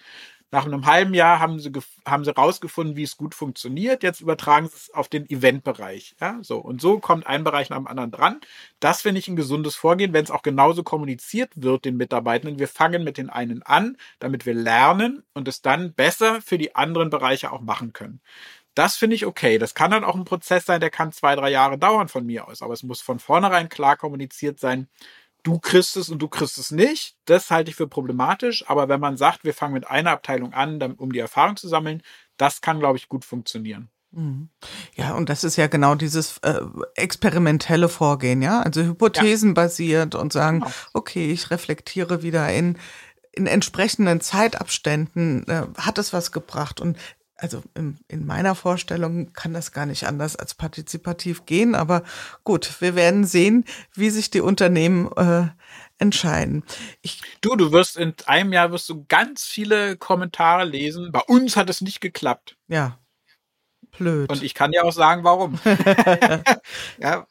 Nach einem halben Jahr haben sie, haben sie rausgefunden, wie es gut funktioniert. Jetzt übertragen sie es auf den Eventbereich. Ja, so. Und so kommt ein Bereich nach dem anderen dran. Das finde ich ein gesundes Vorgehen, wenn es auch genauso kommuniziert wird den Mitarbeitenden. Wir fangen mit den einen an, damit wir lernen und es dann besser für die anderen Bereiche auch machen können. Das finde ich okay. Das kann dann auch ein Prozess sein, der kann zwei, drei Jahre dauern von mir aus. Aber es muss von vornherein klar kommuniziert sein, du kriegst es und du kriegst es nicht. Das halte ich für problematisch. Aber wenn man sagt, wir fangen mit einer Abteilung an, um die Erfahrung zu sammeln, das kann, glaube ich, gut funktionieren. Mhm. Ja, und das ist ja genau dieses äh, experimentelle Vorgehen, ja, also hypothesenbasiert ja. und sagen, genau. okay, ich reflektiere wieder in in entsprechenden Zeitabständen, äh, hat es was gebracht und also in, in, meiner Vorstellung kann das gar nicht anders als partizipativ gehen. Aber gut, wir werden sehen, wie sich die Unternehmen äh, entscheiden. Ich, du, du wirst in einem Jahr wirst du ganz viele Kommentare lesen. Bei uns hat es nicht geklappt. Ja. Blöd. Und ich kann ja auch sagen, warum. ja,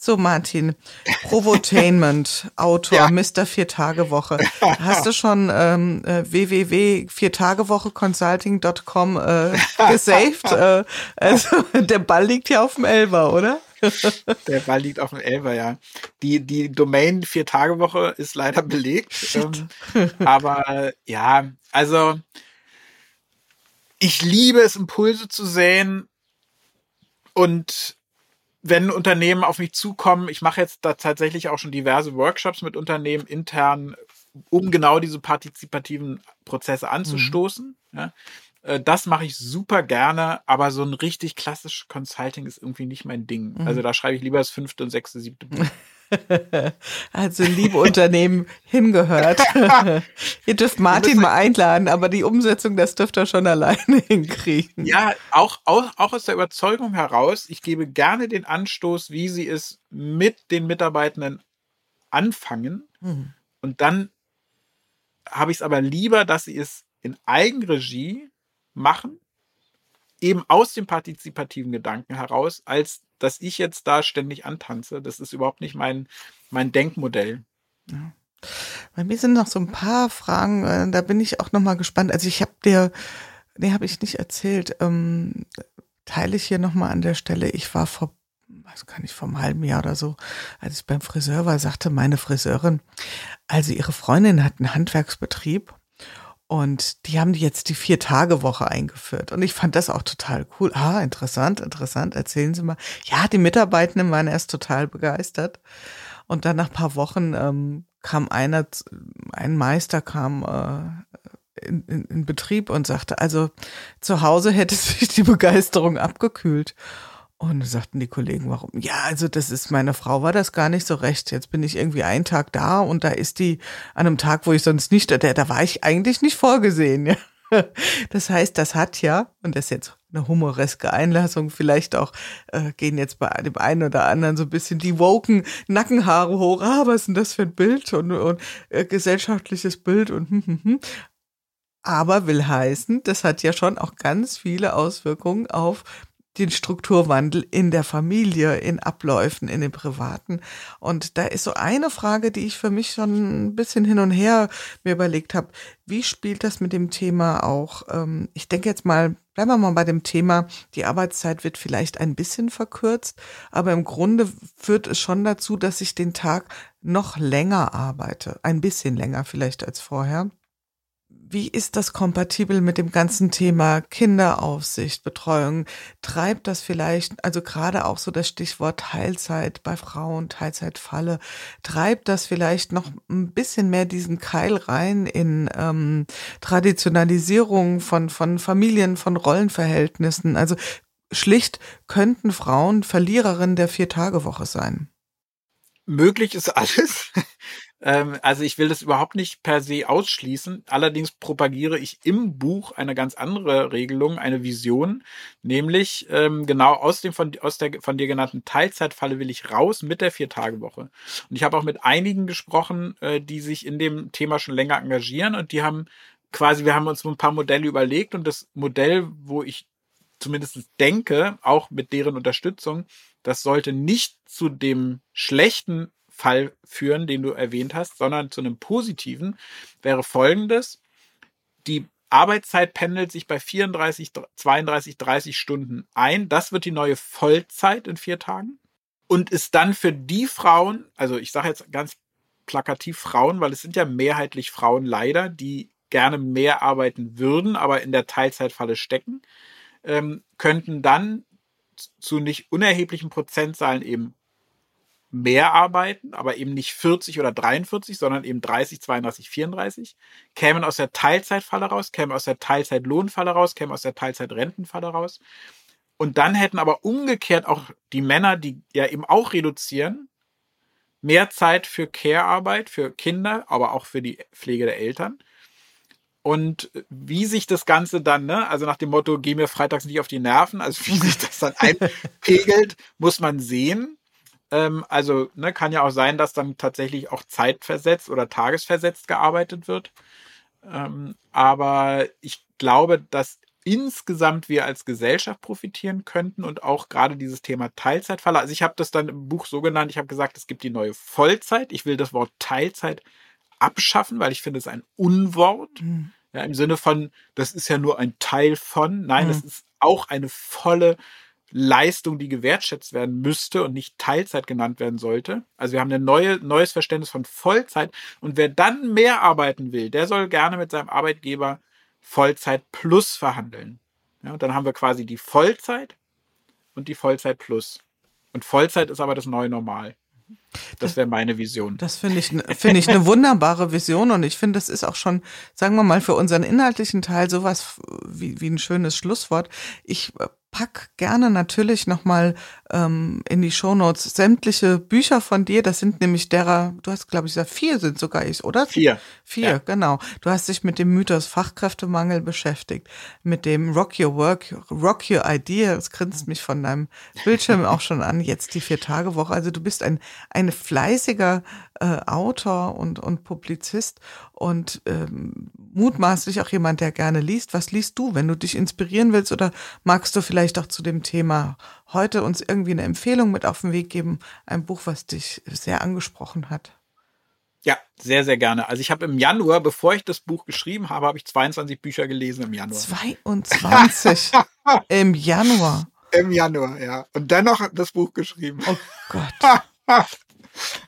so, Martin, Provotainment, Autor, ja. Mr. Vier-Tage-Woche. Hast du schon ähm, äh, www.viertagewocheconsulting.com äh, gesaved? äh, also, der Ball liegt ja auf dem Elber, oder? Der Ball liegt auf dem Elber, ja. Die, die Domain Vier-Tage-Woche ist leider belegt. Ähm, aber ja, also ich liebe es, Impulse zu sehen und wenn Unternehmen auf mich zukommen, ich mache jetzt da tatsächlich auch schon diverse Workshops mit Unternehmen intern, um genau diese partizipativen Prozesse anzustoßen. Mhm. Ja. Äh, das mache ich super gerne, aber so ein richtig klassisches Consulting ist irgendwie nicht mein Ding. Mhm. Also da schreibe ich lieber das fünfte und sechste, siebte Buch. also liebe Unternehmen hingehört. Ihr dürft Martin mal einladen, aber die Umsetzung, das dürft ihr schon alleine hinkriegen. Ja, auch, auch, auch aus der Überzeugung heraus, ich gebe gerne den Anstoß, wie sie es mit den Mitarbeitenden anfangen. Mhm. Und dann habe ich es aber lieber, dass sie es in Eigenregie machen, eben aus dem partizipativen Gedanken heraus, als dass ich jetzt da ständig antanze. Das ist überhaupt nicht mein, mein Denkmodell. Ja. Bei mir sind noch so ein paar Fragen, äh, da bin ich auch noch mal gespannt. Also ich habe dir, nee, habe ich nicht erzählt, ähm, teile ich hier noch mal an der Stelle. Ich war vor, weiß gar nicht, vor einem halben Jahr oder so, als ich beim Friseur war, sagte meine Friseurin, also ihre Freundin hat einen Handwerksbetrieb und die haben jetzt die Vier-Tage-Woche eingeführt. Und ich fand das auch total cool. Ah, interessant, interessant. Erzählen Sie mal. Ja, die Mitarbeitenden waren erst total begeistert. Und dann nach paar Wochen ähm, kam einer, ein Meister kam äh, in, in, in Betrieb und sagte, also zu Hause hätte sich die Begeisterung abgekühlt. Und sagten die Kollegen, warum? Ja, also das ist, meine Frau war das gar nicht so recht. Jetzt bin ich irgendwie einen Tag da und da ist die an einem Tag, wo ich sonst nicht, da, da war ich eigentlich nicht vorgesehen. Ja. Das heißt, das hat ja, und das ist jetzt eine humoreske Einlassung, vielleicht auch äh, gehen jetzt bei dem einen oder anderen so ein bisschen die woken Nackenhaare hoch. Ah, was ist denn das für ein Bild und, und äh, gesellschaftliches Bild und hm, hm, hm. Aber will heißen, das hat ja schon auch ganz viele Auswirkungen auf den Strukturwandel in der Familie, in Abläufen, in den privaten. Und da ist so eine Frage, die ich für mich schon ein bisschen hin und her mir überlegt habe. Wie spielt das mit dem Thema auch? Ähm, ich denke jetzt mal, bleiben wir mal bei dem Thema, die Arbeitszeit wird vielleicht ein bisschen verkürzt, aber im Grunde führt es schon dazu, dass ich den Tag noch länger arbeite. Ein bisschen länger vielleicht als vorher. Wie ist das kompatibel mit dem ganzen Thema Kinderaufsicht, Betreuung? Treibt das vielleicht, also gerade auch so das Stichwort Teilzeit bei Frauen, Teilzeitfalle, treibt das vielleicht noch ein bisschen mehr diesen Keil rein in ähm, Traditionalisierung von, von Familien, von Rollenverhältnissen? Also schlicht könnten Frauen Verliererinnen der Vier-Tage-Woche sein. Möglich ist alles. Ähm, also ich will das überhaupt nicht per se ausschließen. Allerdings propagiere ich im Buch eine ganz andere Regelung, eine Vision, nämlich ähm, genau aus dem von, aus der von dir genannten Teilzeitfalle will ich raus mit der Vier-Tage-Woche. Und ich habe auch mit einigen gesprochen, äh, die sich in dem Thema schon länger engagieren und die haben quasi, wir haben uns ein paar Modelle überlegt und das Modell, wo ich zumindest denke, auch mit deren Unterstützung, das sollte nicht zu dem schlechten Fall führen, den du erwähnt hast, sondern zu einem positiven, wäre folgendes. Die Arbeitszeit pendelt sich bei 34, 32, 30 Stunden ein. Das wird die neue Vollzeit in vier Tagen und ist dann für die Frauen, also ich sage jetzt ganz plakativ Frauen, weil es sind ja mehrheitlich Frauen leider, die gerne mehr arbeiten würden, aber in der Teilzeitfalle stecken, ähm, könnten dann zu nicht unerheblichen Prozentzahlen eben mehr arbeiten, aber eben nicht 40 oder 43, sondern eben 30, 32, 34, kämen aus der Teilzeitfalle raus, kämen aus der Teilzeitlohnfalle raus, kämen aus der Teilzeitrentenfalle raus. Und dann hätten aber umgekehrt auch die Männer, die ja eben auch reduzieren, mehr Zeit für Care-Arbeit, für Kinder, aber auch für die Pflege der Eltern. und wie sich das Ganze dann, ne, also nach dem Motto, geh mir freitags nicht auf die Nerven, also wie sich das dann einpegelt, muss man sehen. Ähm, also ne, kann ja auch sein, dass dann tatsächlich auch zeitversetzt oder tagesversetzt gearbeitet wird. Ähm, aber ich glaube, dass insgesamt wir als Gesellschaft profitieren könnten und auch gerade dieses Thema Teilzeitfalle. Also ich habe das dann im Buch so genannt, ich habe gesagt, es gibt die neue Vollzeit. Ich will das Wort Teilzeit abschaffen, weil ich finde es ein Unwort. Mhm. Ja, im Sinne von, das ist ja nur ein Teil von. Nein, mhm. das ist auch eine volle Leistung, die gewertschätzt werden müsste und nicht Teilzeit genannt werden sollte. Also wir haben ein neue, neues Verständnis von Vollzeit. Und wer dann mehr arbeiten will, der soll gerne mit seinem Arbeitgeber Vollzeit plus verhandeln. Ja, und dann haben wir quasi die Vollzeit und die Vollzeit plus. Und Vollzeit ist aber das neue Normal. Das wäre meine Vision. Das finde ich, finde ich eine wunderbare Vision und ich finde, das ist auch schon, sagen wir mal, für unseren inhaltlichen Teil sowas wie, wie ein schönes Schlusswort. Ich pack gerne natürlich nochmal ähm, in die Shownotes sämtliche Bücher von dir. Das sind nämlich derer, du hast, glaube ich, gesagt, vier sind sogar ich, oder? Vier. Vier, ja. genau. Du hast dich mit dem Mythos Fachkräftemangel beschäftigt, mit dem Rock Your Work, Rock Your Idea. Das grinst mich von deinem Bildschirm auch schon an. Jetzt die Vier-Tage-Woche. Also du bist ein, ein fleißiger äh, Autor und, und Publizist und ähm, mutmaßlich auch jemand, der gerne liest. Was liest du, wenn du dich inspirieren willst oder magst du vielleicht auch zu dem Thema heute uns irgendwie eine Empfehlung mit auf den Weg geben? Ein Buch, was dich sehr angesprochen hat. Ja, sehr, sehr gerne. Also ich habe im Januar, bevor ich das Buch geschrieben habe, habe ich 22 Bücher gelesen im Januar. 22 im Januar. Im Januar, ja. Und dennoch das Buch geschrieben. Oh Gott.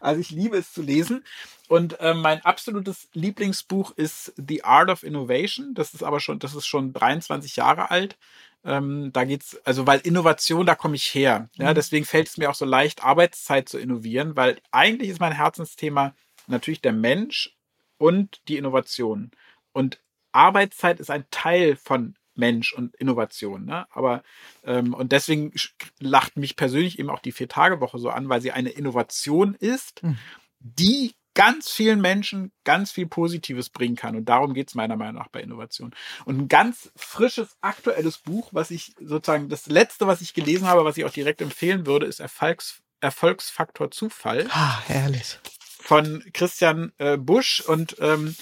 Also ich liebe es zu lesen. Und äh, mein absolutes Lieblingsbuch ist The Art of Innovation. Das ist aber schon, das ist schon 23 Jahre alt. Ähm, da geht's, also weil Innovation, da komme ich her. Ja, mhm. deswegen fällt es mir auch so leicht, Arbeitszeit zu innovieren, weil eigentlich ist mein Herzensthema natürlich der Mensch und die Innovation. Und Arbeitszeit ist ein Teil von Mensch und Innovation. Ne? Aber ähm, und deswegen lacht mich persönlich eben auch die Vier-Tage-Woche so an, weil sie eine Innovation ist, mhm. die ganz vielen Menschen ganz viel Positives bringen kann. Und darum geht es meiner Meinung nach bei Innovation. Und ein ganz frisches, aktuelles Buch, was ich sozusagen, das letzte, was ich gelesen habe, was ich auch direkt empfehlen würde, ist Erfolgs, Erfolgsfaktor Zufall. Ah, herrlich. Von Christian äh, Busch. Und ähm,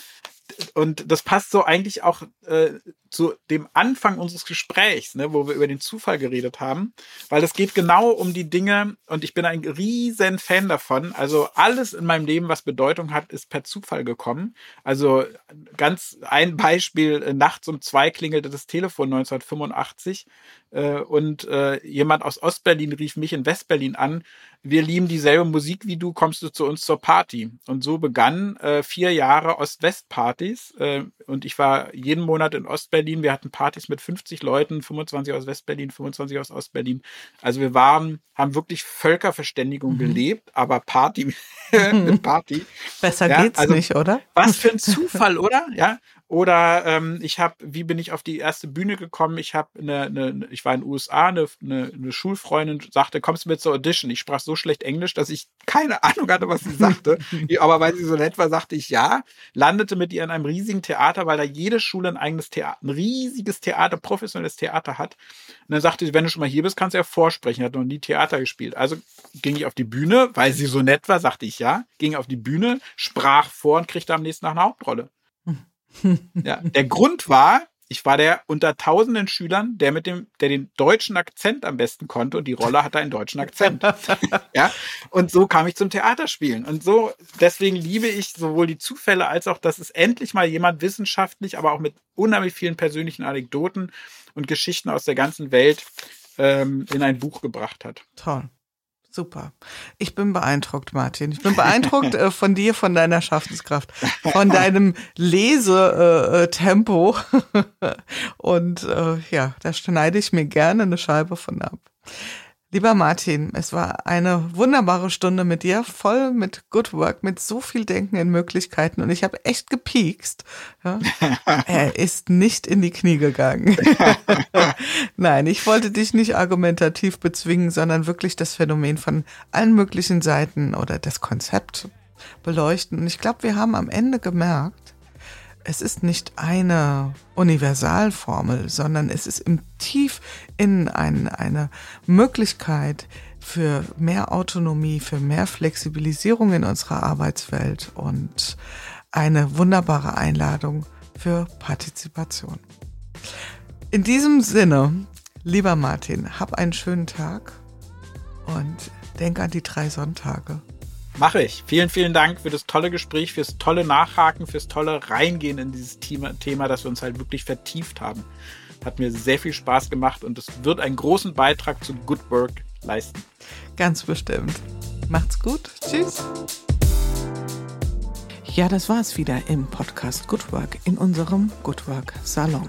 und das passt so eigentlich auch äh, zu dem Anfang unseres Gesprächs, ne, wo wir über den Zufall geredet haben, weil es geht genau um die Dinge und ich bin ein riesen Fan davon. Also alles in meinem Leben, was Bedeutung hat, ist per Zufall gekommen. Also ganz ein Beispiel, äh, nachts um zwei klingelte das Telefon 1985 äh, und äh, jemand aus Ostberlin rief mich in Westberlin an, wir lieben dieselbe Musik wie du, kommst du zu uns zur Party. Und so begann äh, vier Jahre Ost-West-Partys äh, und ich war jeden Monat in Ostberlin Ostberlin. Wir hatten Partys mit 50 Leuten, 25 aus Westberlin, 25 aus Ostberlin. Also wir waren, haben wirklich Völkerverständigung mhm. gelebt, aber Party mit Party. Besser ja, geht's also, nicht, oder? Was für ein Zufall, oder? Ja. Oder ähm, ich habe, wie bin ich auf die erste Bühne gekommen? Ich habe eine, eine, ich war in den USA, eine, eine, eine Schulfreundin sagte, kommst du mit zur Audition? Ich sprach so schlecht Englisch, dass ich keine Ahnung hatte, was sie sagte. Aber weil sie so nett war, sagte ich ja. Landete mit ihr in einem riesigen Theater, weil da jede Schule ein eigenes Theater, ein riesiges Theater, professionelles Theater hat. Und dann sagte sie, wenn du schon mal hier bist, kannst du ja vorsprechen. Hat noch nie Theater gespielt. Also ging ich auf die Bühne, weil sie so nett war, sagte ich ja. Ging auf die Bühne, sprach vor und kriegte am nächsten Tag eine Hauptrolle. Ja, der Grund war, ich war der unter tausenden Schülern, der mit dem, der den deutschen Akzent am besten konnte und die Rolle hatte einen deutschen Akzent. ja, und so kam ich zum Theaterspielen. Und so, deswegen liebe ich sowohl die Zufälle als auch, dass es endlich mal jemand wissenschaftlich, aber auch mit unheimlich vielen persönlichen Anekdoten und Geschichten aus der ganzen Welt ähm, in ein Buch gebracht hat. Toll. Super. Ich bin beeindruckt, Martin. Ich bin beeindruckt äh, von dir, von deiner Schaffenskraft, von deinem Lesetempo. Äh, Und äh, ja, da schneide ich mir gerne eine Scheibe von ab. Lieber Martin, es war eine wunderbare Stunde mit dir, voll mit Good Work, mit so viel Denken in Möglichkeiten und ich habe echt gepiekst. Ja? er ist nicht in die Knie gegangen. Nein, ich wollte dich nicht argumentativ bezwingen, sondern wirklich das Phänomen von allen möglichen Seiten oder das Konzept beleuchten. Und ich glaube, wir haben am Ende gemerkt, es ist nicht eine Universalformel, sondern es ist im Tief in ein, eine Möglichkeit für mehr Autonomie, für mehr Flexibilisierung in unserer Arbeitswelt und eine wunderbare Einladung für Partizipation. In diesem Sinne, lieber Martin, hab einen schönen Tag und denk an die drei Sonntage. Mache ich. Vielen, vielen Dank für das tolle Gespräch, fürs tolle Nachhaken, fürs tolle Reingehen in dieses Thema, Thema, das wir uns halt wirklich vertieft haben. Hat mir sehr viel Spaß gemacht und es wird einen großen Beitrag zu Good Work leisten. Ganz bestimmt. Macht's gut. Tschüss. Ja, das war's wieder im Podcast Good Work in unserem Good Work Salon.